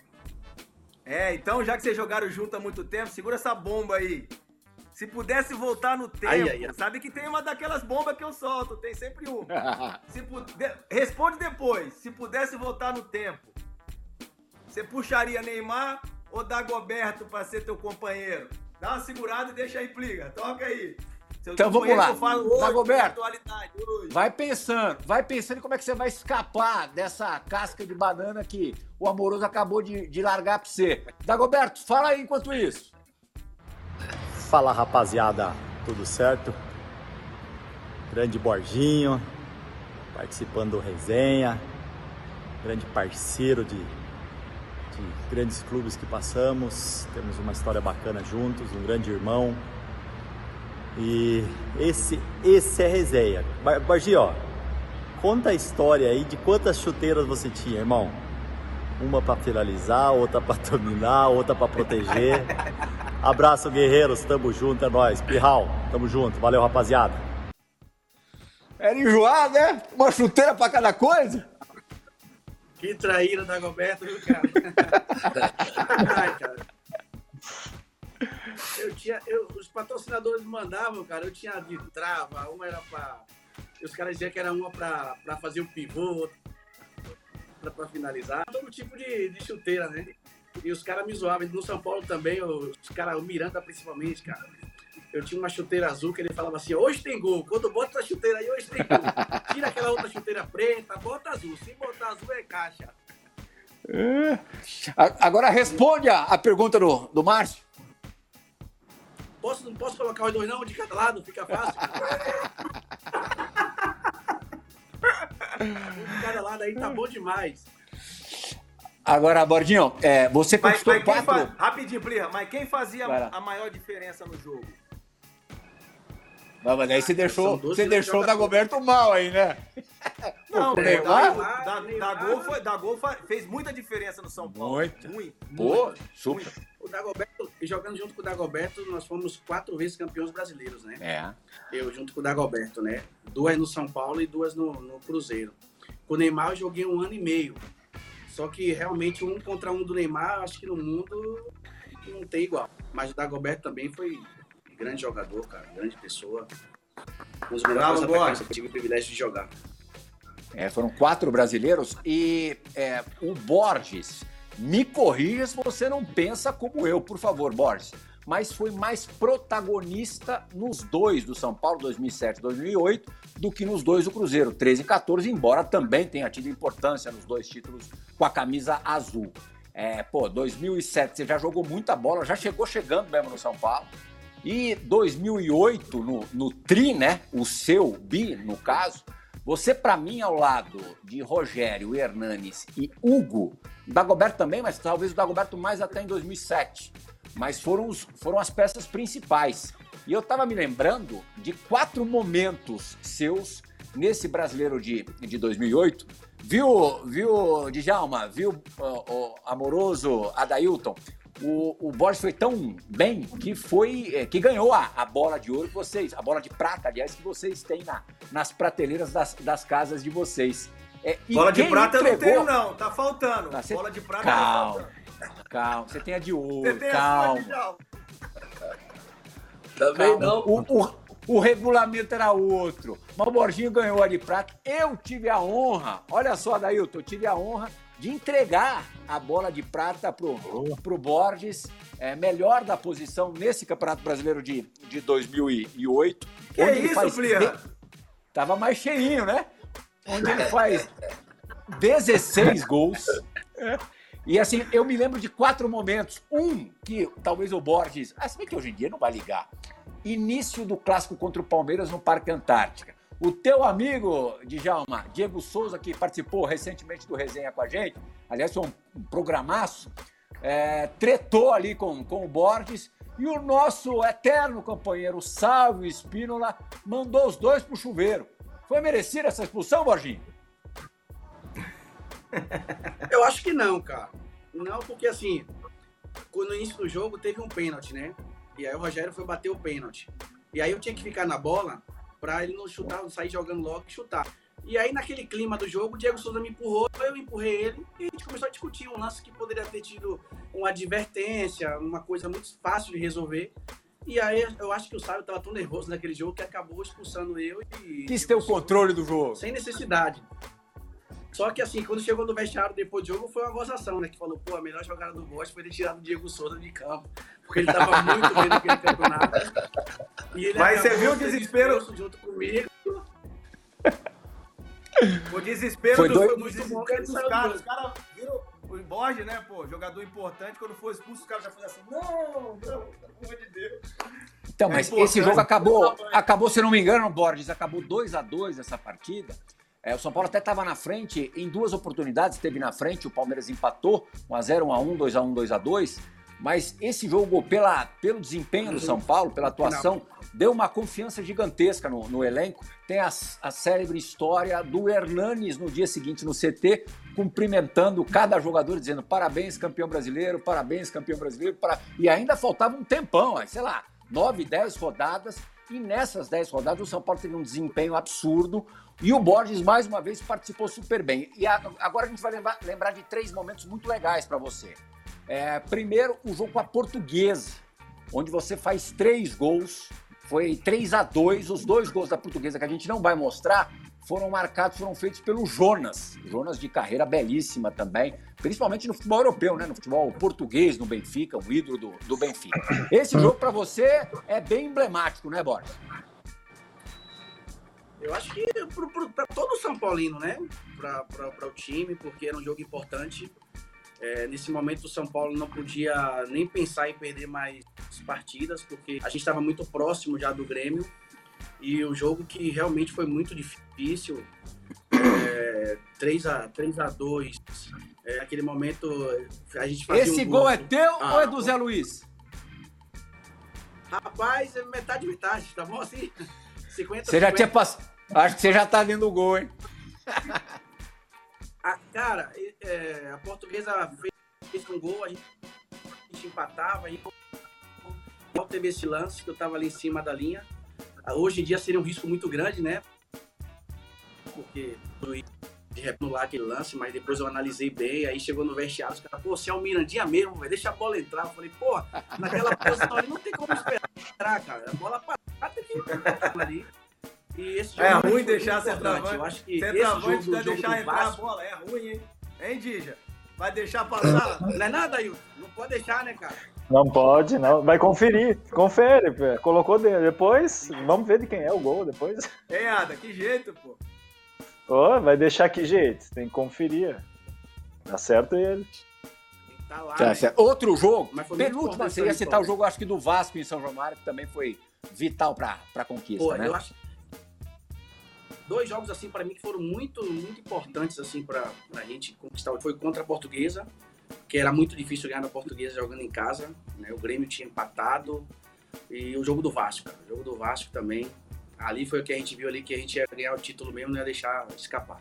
Speaker 2: É, então já que vocês jogaram junto há muito tempo, segura essa bomba aí. Se pudesse voltar no tempo, ai, ai, ai. sabe que tem uma daquelas bombas que eu solto, tem sempre uma. [LAUGHS] Se puder, responde depois. Se pudesse voltar no tempo, você puxaria Neymar ou Dagoberto para ser teu companheiro? Dá uma segurada e deixa aí, pliga. Toca aí.
Speaker 1: Seu então vamos lá. Dagoberto, vai pensando, vai pensando em como é que você vai escapar dessa casca de banana que o amoroso acabou de, de largar para você. Dagoberto, fala aí enquanto isso.
Speaker 8: Fala rapaziada, tudo certo? Grande Borginho, participando do resenha, grande parceiro de, de grandes clubes que passamos, temos uma história bacana juntos, um grande irmão, e esse, esse é resenha. Bargi, ó, conta a história aí de quantas chuteiras você tinha, irmão. Uma para finalizar, outra para [LAUGHS] dominar, outra para proteger. Abraço, guerreiros. Tamo junto, é nóis. Pirral, tamo junto. Valeu, rapaziada.
Speaker 1: Era enjoado, né? Uma chuteira para cada coisa?
Speaker 5: Que traíra da Goberto, viu, cara? [LAUGHS] Ai, cara. Eu tinha, eu, os patrocinadores mandavam, cara, eu tinha de trava, uma era pra. Os caras diziam que era uma pra fazer o pivô, outra pra finalizar. Todo tipo de, de chuteira, né? E os caras me zoavam. No São Paulo também, os caras, o Miranda principalmente, cara. Eu tinha uma chuteira azul que ele falava assim: hoje tem gol. Quando bota essa chuteira aí, hoje tem gol. [LAUGHS] Tira aquela outra chuteira preta, bota azul. Se botar azul é caixa.
Speaker 1: É. Agora responde a, a pergunta do, do Márcio.
Speaker 5: Posso, não posso colocar os dois não, de cada lado, fica fácil. [LAUGHS] de cada lado aí tá bom demais.
Speaker 1: Agora, Bordinho, é, você conquistou mas, mas quatro...
Speaker 2: Fa... Rapidinho, Plirra, mas quem fazia a maior diferença no jogo?
Speaker 1: Não, mas aí você deixou, você deixou o Dagoberto mal aí, né? [LAUGHS]
Speaker 2: Não, o Neymar, da, da, gol, foi, da gol fez muita diferença no São Paulo.
Speaker 1: Muito. Muito. Pô, super. Muito.
Speaker 5: O Dagoberto, jogando junto com o Dagoberto, nós fomos quatro vezes campeões brasileiros, né?
Speaker 1: É.
Speaker 5: Eu junto com o Dagoberto, né? Duas no São Paulo e duas no, no Cruzeiro. Com o Neymar eu joguei um ano e meio. Só que realmente um contra um do Neymar, acho que no mundo não tem igual. Mas o Dagoberto também foi grande jogador, cara, grande pessoa. Um dos melhores atacantes que eu tive o privilégio de jogar.
Speaker 1: É, foram quatro brasileiros e é, o Borges me corrija se você não pensa como eu, por favor, Borges. mas foi mais protagonista nos dois do São Paulo 2007 e 2008 do que nos dois do Cruzeiro, 13 e 14, embora também tenha tido importância nos dois títulos com a camisa azul. É, pô, 2007 você já jogou muita bola, já chegou chegando mesmo no São Paulo. E 2008, no, no Tri, né? O seu Bi, no caso, você, para mim, ao lado de Rogério, Hernanes e Hugo, Dagoberto também, mas talvez o Dagoberto mais até em 2007. Mas foram, os, foram as peças principais. E eu estava me lembrando de quatro momentos seus nesse brasileiro de, de 2008. Viu, viu, Djalma? Viu, o, amoroso Adailton? O, o Borges foi tão bem que foi é, que ganhou a, a, bola de ouro que vocês, a bola de prata, aliás, que vocês têm na, nas prateleiras das, das casas de vocês.
Speaker 2: É, bola de prata entregou... eu não tenho, não, tá faltando. Não,
Speaker 1: bola de prata calma, tá calma, você tem a de ouro, calma.
Speaker 4: Também não.
Speaker 1: O, o, o regulamento era outro. Mas o Borginho ganhou a de prata. Eu tive a honra, olha só, Dailton, eu tive a honra de entregar a bola de prata pro, pro Borges, é, melhor da posição nesse Campeonato Brasileiro de, de 2008.
Speaker 2: Que onde é isso, faz Flia?
Speaker 1: Tava mais cheinho, né? Onde ele faz 16 gols. E assim, eu me lembro de quatro momentos. Um que talvez o Borges. Ah, se bem que hoje em dia não vai ligar. Início do clássico contra o Palmeiras no Parque Antártica. O teu amigo, Djalma, Diego Souza, que participou recentemente do Resenha com a gente, aliás, foi um programaço, é, tretou ali com, com o Borges e o nosso eterno companheiro Sávio Espínola mandou os dois pro chuveiro. Foi merecida essa expulsão, Borginho? [LAUGHS]
Speaker 5: Eu acho que não, cara. Não, porque assim, no início do jogo teve um pênalti, né? E aí o Rogério foi bater o pênalti. E aí eu tinha que ficar na bola para ele não chutar, não sair jogando logo e chutar. E aí, naquele clima do jogo, o Diego Souza me empurrou, eu empurrei ele e a gente começou a discutir um lance que poderia ter tido uma advertência, uma coisa muito fácil de resolver. E aí, eu acho que o Sábio estava tão nervoso naquele jogo que acabou expulsando eu e.
Speaker 1: Quis ter o controle do jogo.
Speaker 5: Sem necessidade. Só que assim, quando chegou no vestiário depois do jogo, foi uma gozação, né? Que falou, pô, a melhor jogada do Bosch foi ter tirado o Diego Souza de campo. Porque ele tava muito bem naquele campeonato.
Speaker 2: Mas você viu o desespero junto comigo. O desespero foi do, do desespero dos caras. Os caras viram o Borges, né, pô, jogador importante, quando for expulso, os caras já faziam assim, não, não, pelo amor de Deus.
Speaker 1: Então, é mas esse jogo acabou, acabou, se não me engano, Borges, acabou 2 a 2 essa partida. É, o São Paulo até estava na frente em duas oportunidades, esteve na frente, o Palmeiras empatou, 1x0, 1x1, 2x1, 2x2. Mas esse jogo, pela, pelo desempenho do São Paulo, pela atuação, deu uma confiança gigantesca no, no elenco. Tem a, a célebre história do Hernanes no dia seguinte no CT, cumprimentando cada jogador, dizendo parabéns, campeão brasileiro, parabéns, campeão brasileiro. Para... E ainda faltava um tempão, sei lá, nove, dez rodadas. E nessas dez rodadas, o São Paulo teve um desempenho absurdo. E o Borges, mais uma vez, participou super bem. E a, agora a gente vai lembrar, lembrar de três momentos muito legais para você. É, primeiro, o jogo com a Portuguesa, onde você faz três gols. Foi 3 a 2 Os dois gols da Portuguesa que a gente não vai mostrar foram marcados, foram feitos pelo Jonas. Jonas de carreira belíssima também, principalmente no futebol europeu, né? No futebol português, no Benfica, o ídolo do, do Benfica. Esse jogo para você é bem emblemático, né, Borges?
Speaker 5: Eu acho que para todo São Paulino, né? Para o time, porque era um jogo importante. É, nesse momento, o São Paulo não podia nem pensar em perder mais partidas, porque a gente estava muito próximo já do Grêmio. E o jogo que realmente foi muito difícil, é, 3 a 3 a 2 é, Naquele momento, a gente fazia
Speaker 1: Esse um gol, gol é teu ah, ou é do Zé Luiz?
Speaker 5: Rapaz, é metade, metade, tá bom assim?
Speaker 1: 50, você 50. já tinha passado. Acho que você já tá dentro do gol, hein? [LAUGHS]
Speaker 5: A, cara, é, a portuguesa fez um gol, a gente, a gente empatava, aí teve esse lance que eu tava ali em cima da linha. Hoje em dia seria um risco muito grande, né? Porque de repular aquele lance, mas depois eu analisei bem, aí chegou no vestiário, os caras, pô, você é um Mirandinha mesmo, vai deixa a bola entrar. Eu falei, pô, naquela posição ali não tem como esperar, cara. A bola passa aqui ali.
Speaker 2: é ruim deixar centroavante. Eu acho que centroavante vai deixar entrar a bola. É ruim, hein? Hein, Dija? Vai deixar passar?
Speaker 5: Não é nada, Ailton. Não pode deixar, né, cara?
Speaker 3: Não pode, não. Vai conferir. Confere, pô. colocou dele. Depois, vamos ver de quem é o gol depois.
Speaker 2: É, Ada, que jeito, pô.
Speaker 3: Oh, vai deixar que jeito? Tem que conferir. Tá certo ele.
Speaker 1: Tá lá, tá certo. Outro jogo, penúltimo, você ia citar o jogo, acho que do Vasco em São João Mário, que também foi vital para a conquista, Pô, né? Eu acho
Speaker 5: dois jogos assim para mim que foram muito muito importantes assim para a gente conquistar foi contra a Portuguesa que era muito difícil ganhar da Portuguesa jogando em casa né o Grêmio tinha empatado e o jogo do Vasco cara. o jogo do Vasco também ali foi o que a gente viu ali que a gente ia ganhar o título mesmo não ia deixar escapar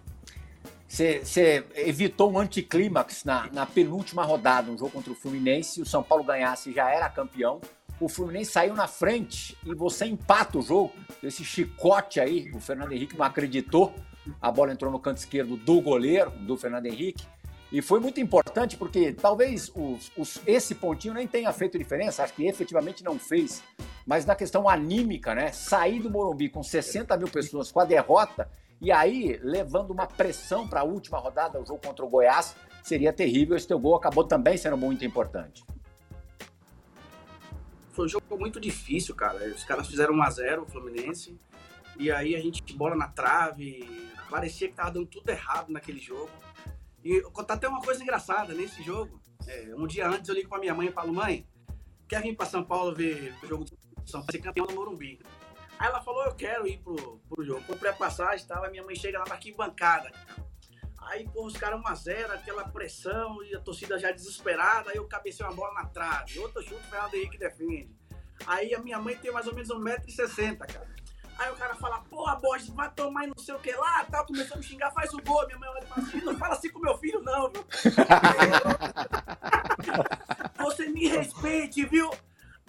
Speaker 1: você evitou um anticlímax na, na penúltima rodada, um jogo contra o Fluminense. O São Paulo ganhasse já era campeão o Fluminense saiu na frente e você empata o jogo. Esse chicote aí, o Fernando Henrique não acreditou. A bola entrou no canto esquerdo do goleiro, do Fernando Henrique. E foi muito importante porque talvez os, os, esse pontinho nem tenha feito diferença, acho que efetivamente não fez. Mas na questão anímica, né? Sair do Morumbi com 60 mil pessoas com a derrota e aí levando uma pressão para a última rodada, o jogo contra o Goiás, seria terrível. Esse teu gol acabou também sendo muito importante
Speaker 5: foi um jogo muito difícil, cara. Os caras fizeram 1x0 o Fluminense. E aí a gente bola na trave. Parecia que tava dando tudo errado naquele jogo. E contar até uma coisa engraçada nesse jogo. É, um dia antes eu ligo pra minha mãe e falo, mãe, quer vir pra São Paulo ver o jogo do São Paulo ser campeão do Morumbi? Aí ela falou, eu quero ir pro, pro jogo. Comprei a passagem e tal, minha mãe chega lá na arquibancada. Aí, pô, os caras 1x0, aquela pressão e a torcida já desesperada. Aí eu cabecei uma bola na trave. Outro chute, Fernando Henrique defende. Aí a minha mãe tem mais ou menos 1,60m, cara. Aí o cara fala, porra, Borges, vai tomar não sei o que lá, tal, começou a me xingar, faz o gol. Minha mãe olha e fala assim, não fala assim com meu filho, não, viu? [LAUGHS] Você me respeite, viu?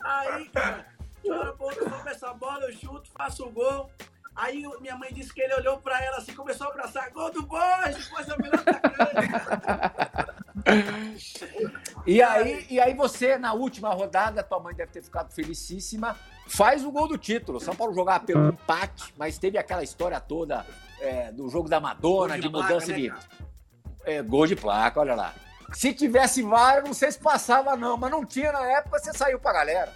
Speaker 5: Aí, cara, hora outra, eu essa bola, eu chuto, faço o gol. Aí minha mãe disse que ele olhou pra ela assim, começou a abraçar, gol do Borges, coisa melhor
Speaker 1: e aí, e aí você, na última rodada, tua mãe deve ter ficado felicíssima, faz o gol do título. São Paulo jogava pelo empate, mas teve aquela história toda é, do jogo da Madonna, de, de mudança placa, de. Né, é, gol de placa, olha lá. Se tivesse VAR, não sei se passava, não, mas não tinha na época, você saiu pra galera.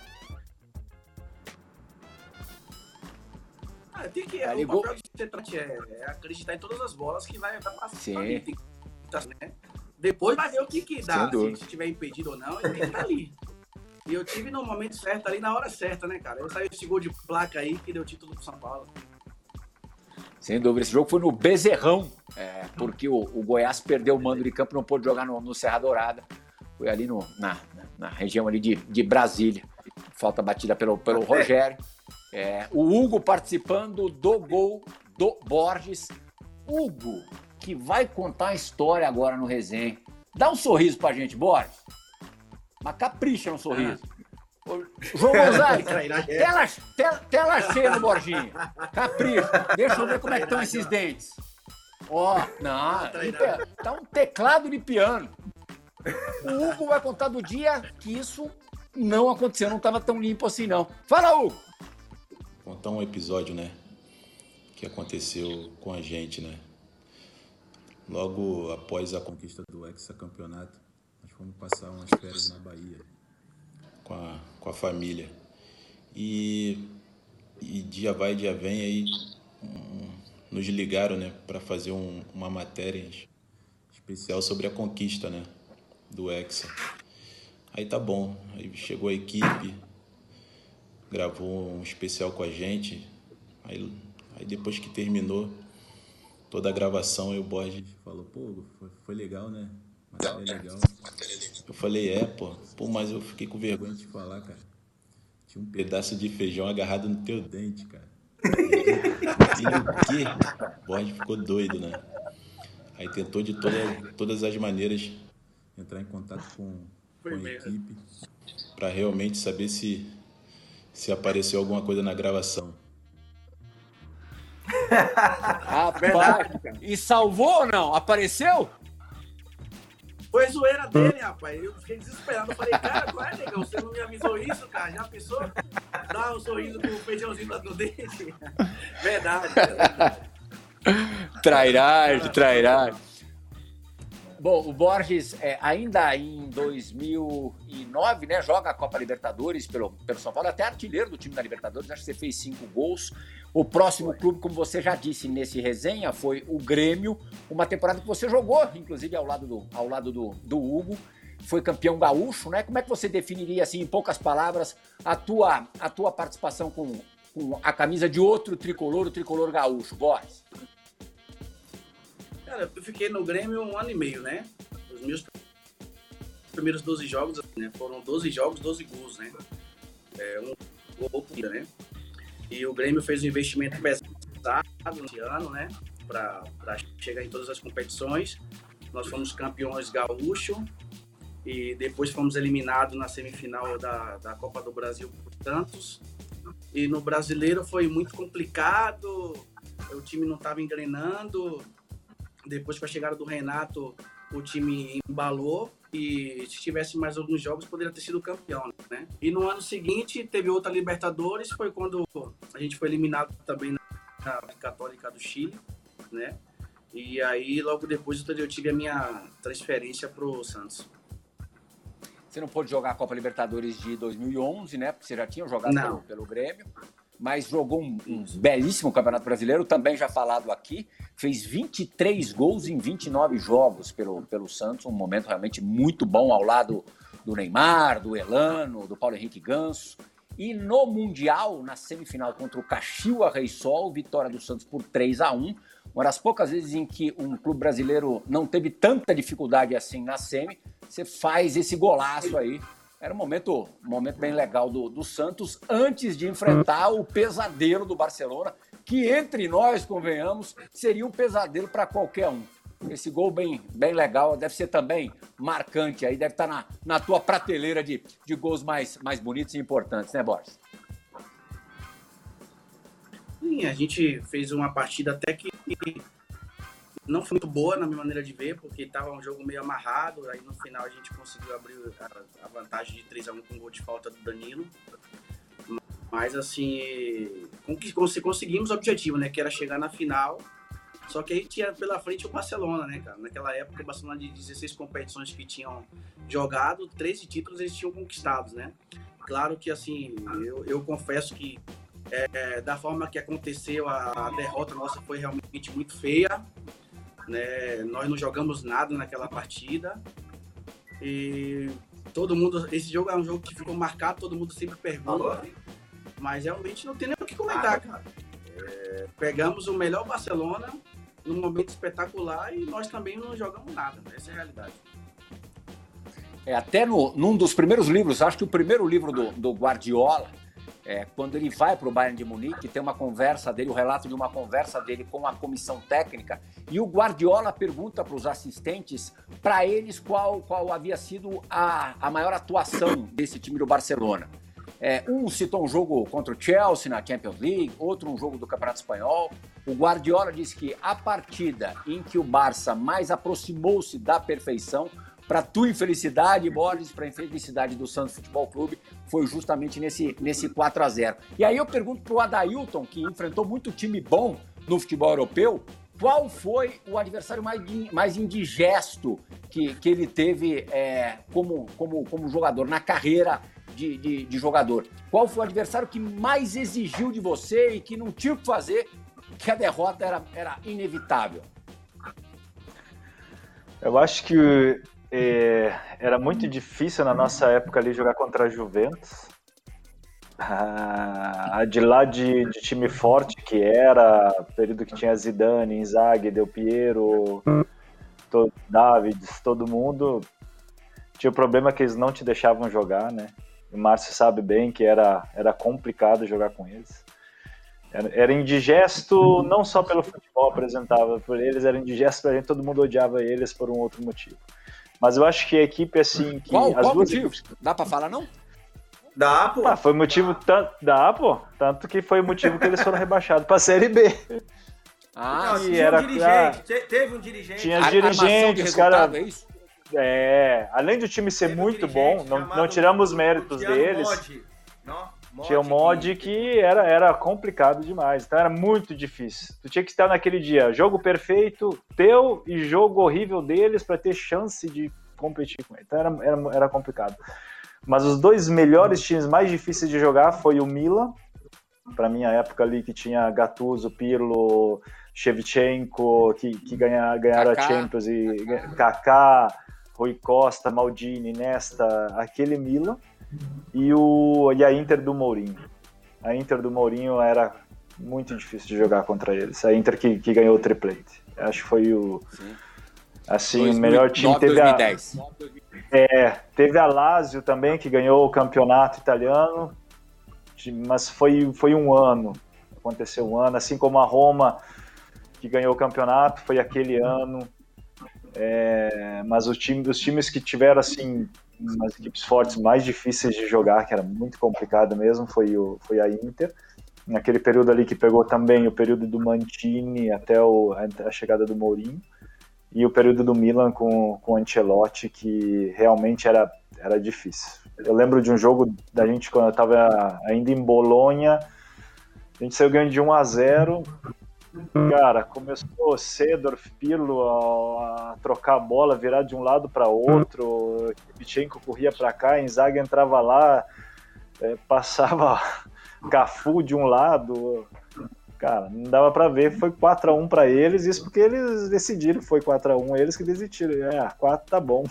Speaker 5: Ah, tem que. É, o ligou... papel do centrante é, é, acreditar em todas as bolas que vai, vai passar. Sim. Ali, tem, né? Depois vai ver o que, que dá. Se, se tiver impedido ou não, ele tem que estar ali. E eu tive no momento certo ali, na hora certa, né, cara? Eu saí esse gol de placa aí que deu título pro São Paulo.
Speaker 1: Sem dúvida, esse jogo foi no Bezerrão, é, porque o, o, Goiás perdeu o mando de campo, não pôde jogar no, no Serra Dourada. Foi ali no, na, na região ali de, de Brasília. Falta batida pelo, pelo. Rogério. É, o Hugo participando do gol do Borges. Hugo, que vai contar a história agora no resenha. Dá um sorriso pra gente, Borges. Mas capricha no sorriso. Ah. João Gonzalez, [LAUGHS] tela, tela, tela cheia no Borginho. Capricha. Deixa eu ver como é que estão esses dentes. Ó, oh, não, tá um teclado de piano. O Hugo vai contar do dia que isso não aconteceu, não estava tão limpo assim, não. Fala, Hugo!
Speaker 9: Contar um episódio, né? Que aconteceu com a gente, né? Logo após a conquista do hexacampeonato, nós fomos passar umas férias na Bahia com a, com a família. E, e dia vai, dia vem, aí um, nos ligaram né, para fazer um, uma matéria especial sobre a conquista né, do Hexa. Aí tá bom, aí chegou a equipe, gravou um especial com a gente. Aí, aí depois que terminou toda a gravação, o Borges falou, pô, foi, foi legal, né? Matéria legal. Eu falei, é, pô. Pô, mas eu fiquei com vergonha de falar, cara. Tinha um pedaço de feijão agarrado no teu dente, cara. E o quê? O Borges ficou doido, né? Aí tentou de toda, todas as maneiras entrar em contato com, com a equipe para realmente saber se se apareceu alguma coisa na gravação.
Speaker 1: Rapaz, e salvou ou não? Apareceu?
Speaker 5: Foi zoeira dele, rapaz. Eu fiquei desesperado. Eu falei, cara, qual é, negão? Você não me avisou isso, cara? Já pensou? Dá um sorriso com o feijãozinho lá no dente. Verdade.
Speaker 1: trairagem, trairagem. Bom, o Borges, é, ainda em 2009, né, joga a Copa Libertadores pelo, pelo São Paulo, até artilheiro do time da Libertadores, acho que você fez cinco gols. O próximo clube, como você já disse nesse resenha, foi o Grêmio, uma temporada que você jogou, inclusive ao lado do, ao lado do, do Hugo, foi campeão gaúcho, né? Como é que você definiria, assim, em poucas palavras, a tua, a tua participação com, com a camisa de outro tricolor, o tricolor gaúcho, Borges?
Speaker 5: Cara, eu fiquei no Grêmio um ano e meio, né? Os meus primeiros 12 jogos, né? Foram 12 jogos, 12 gols, né? É, um gol por né? E o Grêmio fez um investimento pesado nesse ano, né? Para chegar em todas as competições. Nós fomos campeões gaúcho e depois fomos eliminados na semifinal da, da Copa do Brasil por tantos. E no brasileiro foi muito complicado, o time não estava engrenando, depois com a chegada do Renato, o time embalou e se tivesse mais alguns jogos poderia ter sido campeão, né? E no ano seguinte teve outra Libertadores, foi quando a gente foi eliminado também na Católica do Chile, né? E aí logo depois eu tive a minha transferência pro Santos.
Speaker 1: Você não pôde jogar a Copa Libertadores de 2011, né? Porque você já tinha jogado pelo, pelo Grêmio mas jogou um, um, belíssimo Campeonato Brasileiro, também já falado aqui. Fez 23 gols em 29 jogos pelo, pelo Santos, um momento realmente muito bom ao lado do Neymar, do Elano, do Paulo Henrique Ganso. E no Mundial, na semifinal contra o Caxiua Rei Sol, vitória do Santos por 3 a 1 uma das poucas vezes em que um clube brasileiro não teve tanta dificuldade assim na semi, você faz esse golaço aí era um momento, um momento bem legal do, do Santos antes de enfrentar o pesadelo do Barcelona, que entre nós, convenhamos, seria um pesadelo para qualquer um. Esse gol bem, bem legal, deve ser também marcante aí, deve estar tá na, na tua prateleira de, de gols mais, mais bonitos e importantes, né, Borges?
Speaker 5: Sim, a gente fez uma partida até que não foi muito boa na minha maneira de ver, porque estava um jogo meio amarrado. Aí no final a gente conseguiu abrir a, vantagem de 3 a 1 com gol de falta do Danilo. Mas assim, conseguimos o objetivo, né? Que era chegar na final. Só que aí tinha pela frente o Barcelona, né, cara? Naquela época, o Barcelona de 16 competições que tinham jogado, 13 títulos eles tinham conquistados, né? Claro que, assim, eu, eu confesso que é, da forma que aconteceu, a, a derrota nossa foi realmente muito feia né? Nós não jogamos nada naquela partida e todo mundo, esse jogo é um jogo que ficou marcado, todo mundo sempre pergunta, mas realmente não tem nem o que comentar, cara. É, pegamos o melhor Barcelona num momento espetacular e nós também não jogamos nada, essa é a realidade.
Speaker 1: É, até no, num dos primeiros livros, acho que o primeiro livro do, do Guardiola, é, quando ele vai para o Bayern de Munique, tem uma conversa dele, o relato de uma conversa dele com a comissão técnica, e o Guardiola pergunta para os assistentes, para eles, qual, qual havia sido a, a maior atuação desse time do Barcelona. É, um citou um jogo contra o Chelsea na Champions League, outro um jogo do Campeonato Espanhol. O Guardiola disse que a partida em que o Barça mais aproximou-se da perfeição para tua infelicidade, Borges, para a infelicidade do Santos Futebol Clube, foi justamente nesse, nesse 4 a 0 E aí eu pergunto para o Adailton, que enfrentou muito time bom no futebol europeu, qual foi o adversário mais, mais indigesto que, que ele teve é, como, como, como jogador, na carreira de, de, de, jogador? Qual foi o adversário que mais exigiu de você e que não tinha o que fazer, que a derrota era, era inevitável?
Speaker 3: Eu acho que é, era muito difícil na nossa época ali jogar contra a Juventus. Ah, de lá de, de, time forte que era, período que tinha Zidane, Inzaghi, Del Piero, todo, Davids, todo mundo, tinha o problema que eles não te deixavam jogar, né? O Márcio sabe bem que era, era complicado jogar com eles. Era, era indigesto não só pelo futebol apresentava por eles, era indigesto pra gente, todo mundo odiava eles por um outro motivo. Mas eu acho que a equipe, assim. Que
Speaker 1: qual, as qual duas motivo? Equipes... Dá pra falar, não?
Speaker 3: Dá, pô. Ah, foi motivo. Tanto, dá, pô. Tanto que foi o motivo que eles foram rebaixados pra Série B. [LAUGHS]
Speaker 2: Ah, não, era, um dirigente, teve um dirigente.
Speaker 3: Tinha dirigentes, cara. É, é, além do time ser muito bom, não, não tiramos méritos deles.
Speaker 2: Não,
Speaker 3: Mod tinha um mod que era, era complicado demais, então era muito difícil. Tu tinha que estar naquele dia, jogo perfeito teu e jogo horrível deles para ter chance de competir com ele. Então era, era, era complicado. Mas os dois melhores times mais difíceis de jogar foi o Milan, para minha época ali que tinha Gattuso, Pirlo, Shevchenko, que, que ganha, ganharam Kaká. a Champions, e Kaká, Rui Costa, Maldini, Nesta, aquele Milan e, o, e a Inter do Mourinho. A Inter do Mourinho era muito difícil de jogar contra eles. A Inter que, que ganhou o triplete. Acho que foi o. Sim. Assim, 2000, o melhor time. teve 2010. A, é, teve a Lazio também, que ganhou o campeonato italiano. Mas foi, foi um ano. Aconteceu um ano. Assim como a Roma, que ganhou o campeonato, foi aquele ano. É, mas os, time, os times que tiveram assim umas equipes fortes mais difíceis de jogar, que era muito complicado mesmo, foi, o, foi a Inter. Naquele período ali que pegou também o período do Mantini até o, a chegada do Mourinho, e o período do Milan com, com o Ancelotti, que realmente era, era difícil. Eu lembro de um jogo da gente quando eu estava ainda em Bolonha, a gente saiu ganhando de 1 a 0 Cara, começou Cedorf, Pirlo a, a, trocar a bola, virar de um lado para outro, Pichenko corria para cá, Inzaghi entrava lá, é, passava [LAUGHS] Cafu de um lado. Cara, não dava para ver, foi 4 a 1 para eles, isso porque eles decidiram, foi 4 a 1 eles que decidiram. É, 4 tá bom.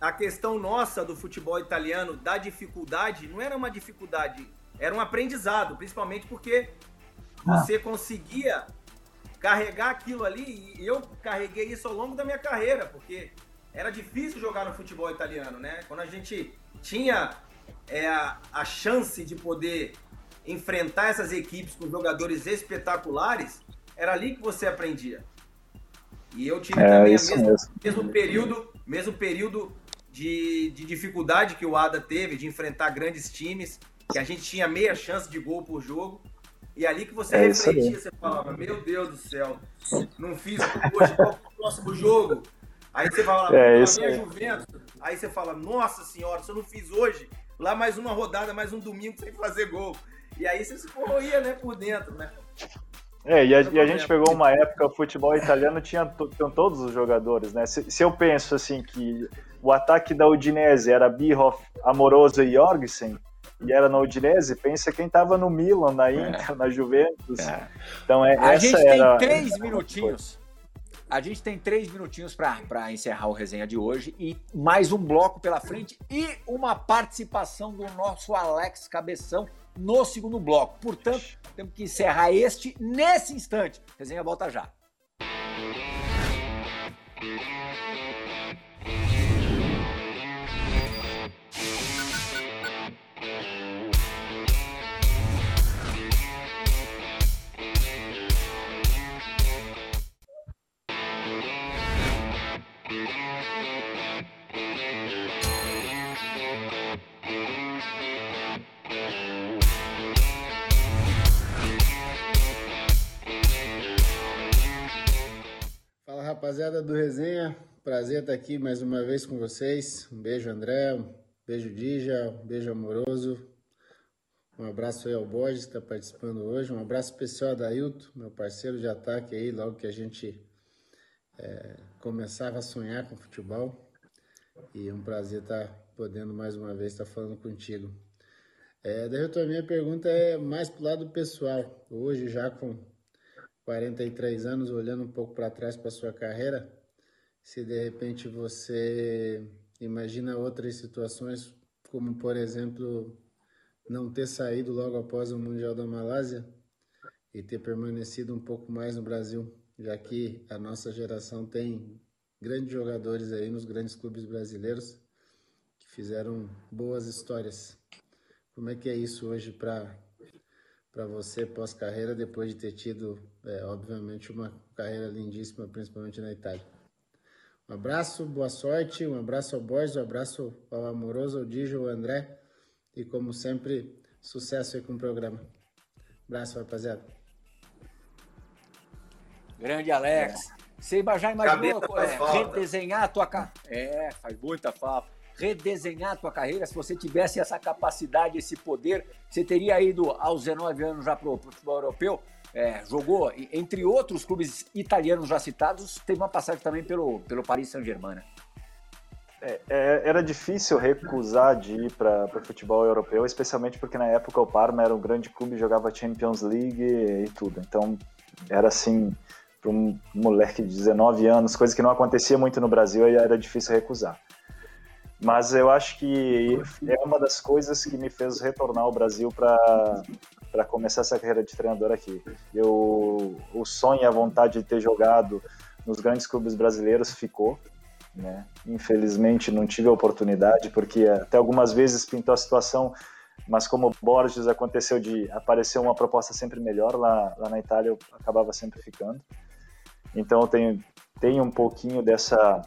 Speaker 2: A questão nossa do futebol italiano, da dificuldade, não era uma dificuldade, era um aprendizado, principalmente porque você conseguia carregar aquilo ali, e eu carreguei isso ao longo da minha carreira, porque era difícil jogar no futebol italiano, né? Quando a gente tinha é, a, chance de poder enfrentar essas equipes com jogadores espetaculares, era ali que você aprendia. E eu tive é, também o mesmo, mesmo, período, mesmo período de, de dificuldade que o Ada teve de enfrentar grandes times, que a gente tinha meia chance de gol por jogo. E ali que você é refletia, você falava, meu Deus do céu, não fiz hoje, qual é o próximo jogo? Aí você fala, é, isso minha Juventus. Aí você fala, nossa senhora, se eu não fiz hoje, lá mais uma rodada, mais um domingo sem fazer gol. E aí você se corroía, né, por dentro, né?
Speaker 3: É, e a, e a gente pegou uma época, o futebol italiano tinha, tinha todos os jogadores, né? Se, se, eu penso assim que o ataque da Udinese era Birhoff, Amoroso e Jorgensen, e era na Udinese, pensa quem estava no Milan, na Inter, é. na Juventus. É. Então é,
Speaker 1: a
Speaker 3: essa
Speaker 1: gente
Speaker 3: era,
Speaker 1: tem três minutinhos. A gente tem três minutinhos para encerrar o resenha de hoje e mais um bloco pela frente e uma participação do nosso Alex Cabeção no segundo bloco. Portanto, temos que encerrar este nesse instante. A resenha volta já.
Speaker 10: Rapaziada do Resenha. Prazer estar aqui mais uma vez com vocês. Um beijo, André. Um beijo, Dija. Um beijo amoroso. Um abraço aí ao Borges que está participando hoje. Um abraço especial da Ailton, meu parceiro de ataque aí, logo que a gente é, começava a sonhar com futebol. E um prazer estar podendo mais uma vez estar falando contigo. É, daí a minha pergunta é mais pro lado pessoal. Hoje, já com 43 anos, olhando um pouco para trás para sua carreira, se de repente você imagina outras situações, como por exemplo, não ter saído logo após o Mundial da Malásia e ter permanecido um pouco mais no Brasil, já que a nossa geração tem grandes jogadores aí nos grandes clubes brasileiros que fizeram boas histórias. Como é que é isso hoje para para você pós-carreira, depois de ter tido, é, obviamente, uma carreira lindíssima, principalmente na Itália. Um abraço, boa sorte, um abraço ao Borges, um abraço ao amoroso, ao Dijo, ao André, e como sempre, sucesso aí com o programa. Abraço, rapaziada.
Speaker 1: Grande Alex. É. Você já imaginou é, redesenhar a tua carreira? É, faz muita falta. redesenhar a tua carreira? Se você tivesse essa capacidade, esse poder, você teria ido aos 19 anos já para o futebol europeu? É, jogou, entre outros clubes italianos já citados, teve uma passagem também pelo, pelo Paris Saint-Germain, né?
Speaker 3: É, é, era difícil recusar de ir para o futebol europeu, especialmente porque na época o Parma era um grande clube, jogava Champions League e tudo. Então era assim, para um moleque de 19 anos, coisa que não acontecia muito no Brasil, era difícil recusar. Mas eu acho que é uma das coisas que me fez retornar ao Brasil para começar essa carreira de treinador aqui. Eu, o sonho e a vontade de ter jogado nos grandes clubes brasileiros ficou. Né? Infelizmente não tive a oportunidade, porque até algumas vezes pintou a situação, mas como Borges aconteceu de aparecer uma proposta sempre melhor lá, lá na Itália, eu acabava sempre ficando. Então eu tenho, tenho um pouquinho dessa,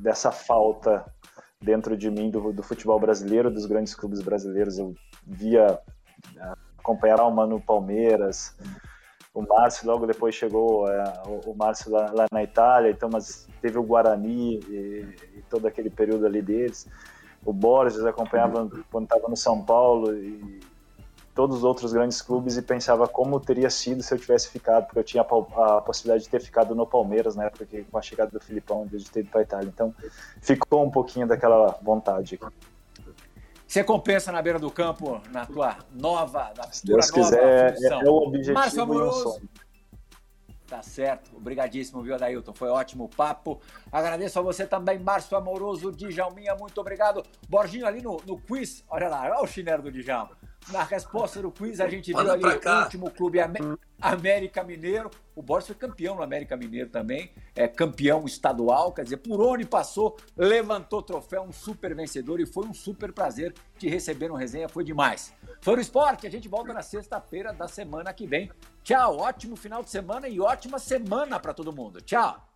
Speaker 3: dessa falta dentro de mim do, do futebol brasileiro, dos grandes clubes brasileiros. Eu via acompanhar o Mano Palmeiras, o Márcio logo depois chegou é, o, Márcio lá, lá, na Itália, então mas teve o Guarani e, e, todo aquele período ali deles. O Borges acompanhava quando estava no São Paulo e todos os outros grandes clubes e pensava como teria sido se eu tivesse ficado, porque eu tinha a, possibilidade de ter ficado no Palmeiras na época que, com a chegada do Filipão, de ter ido para Itália. Então ficou um pouquinho daquela vontade.
Speaker 1: Você compensa na beira do campo na tua nova, na
Speaker 3: Se Deus
Speaker 1: nova
Speaker 3: quiser, função. é o objetivo
Speaker 1: Márcio Amoroso. Tá certo. Obrigadíssimo, viu, Adailton? Foi ótimo o papo. Agradeço a você também, Márcio Amoroso, Djalminha, muito obrigado. Borginho ali no, no quiz, olha lá, olha o chinelo do Djalma. Na resposta do quiz, a gente viu ali o último clube América Mineiro. O Borges foi campeão no América Mineiro também, é campeão estadual, quer dizer, por onde passou, levantou troféu, um super vencedor e foi um super prazer te receber no resenha, foi demais. Foi o esporte, a gente volta na sexta-feira da semana que vem. Tchau, ótimo final de semana e ótima semana para todo mundo. Tchau.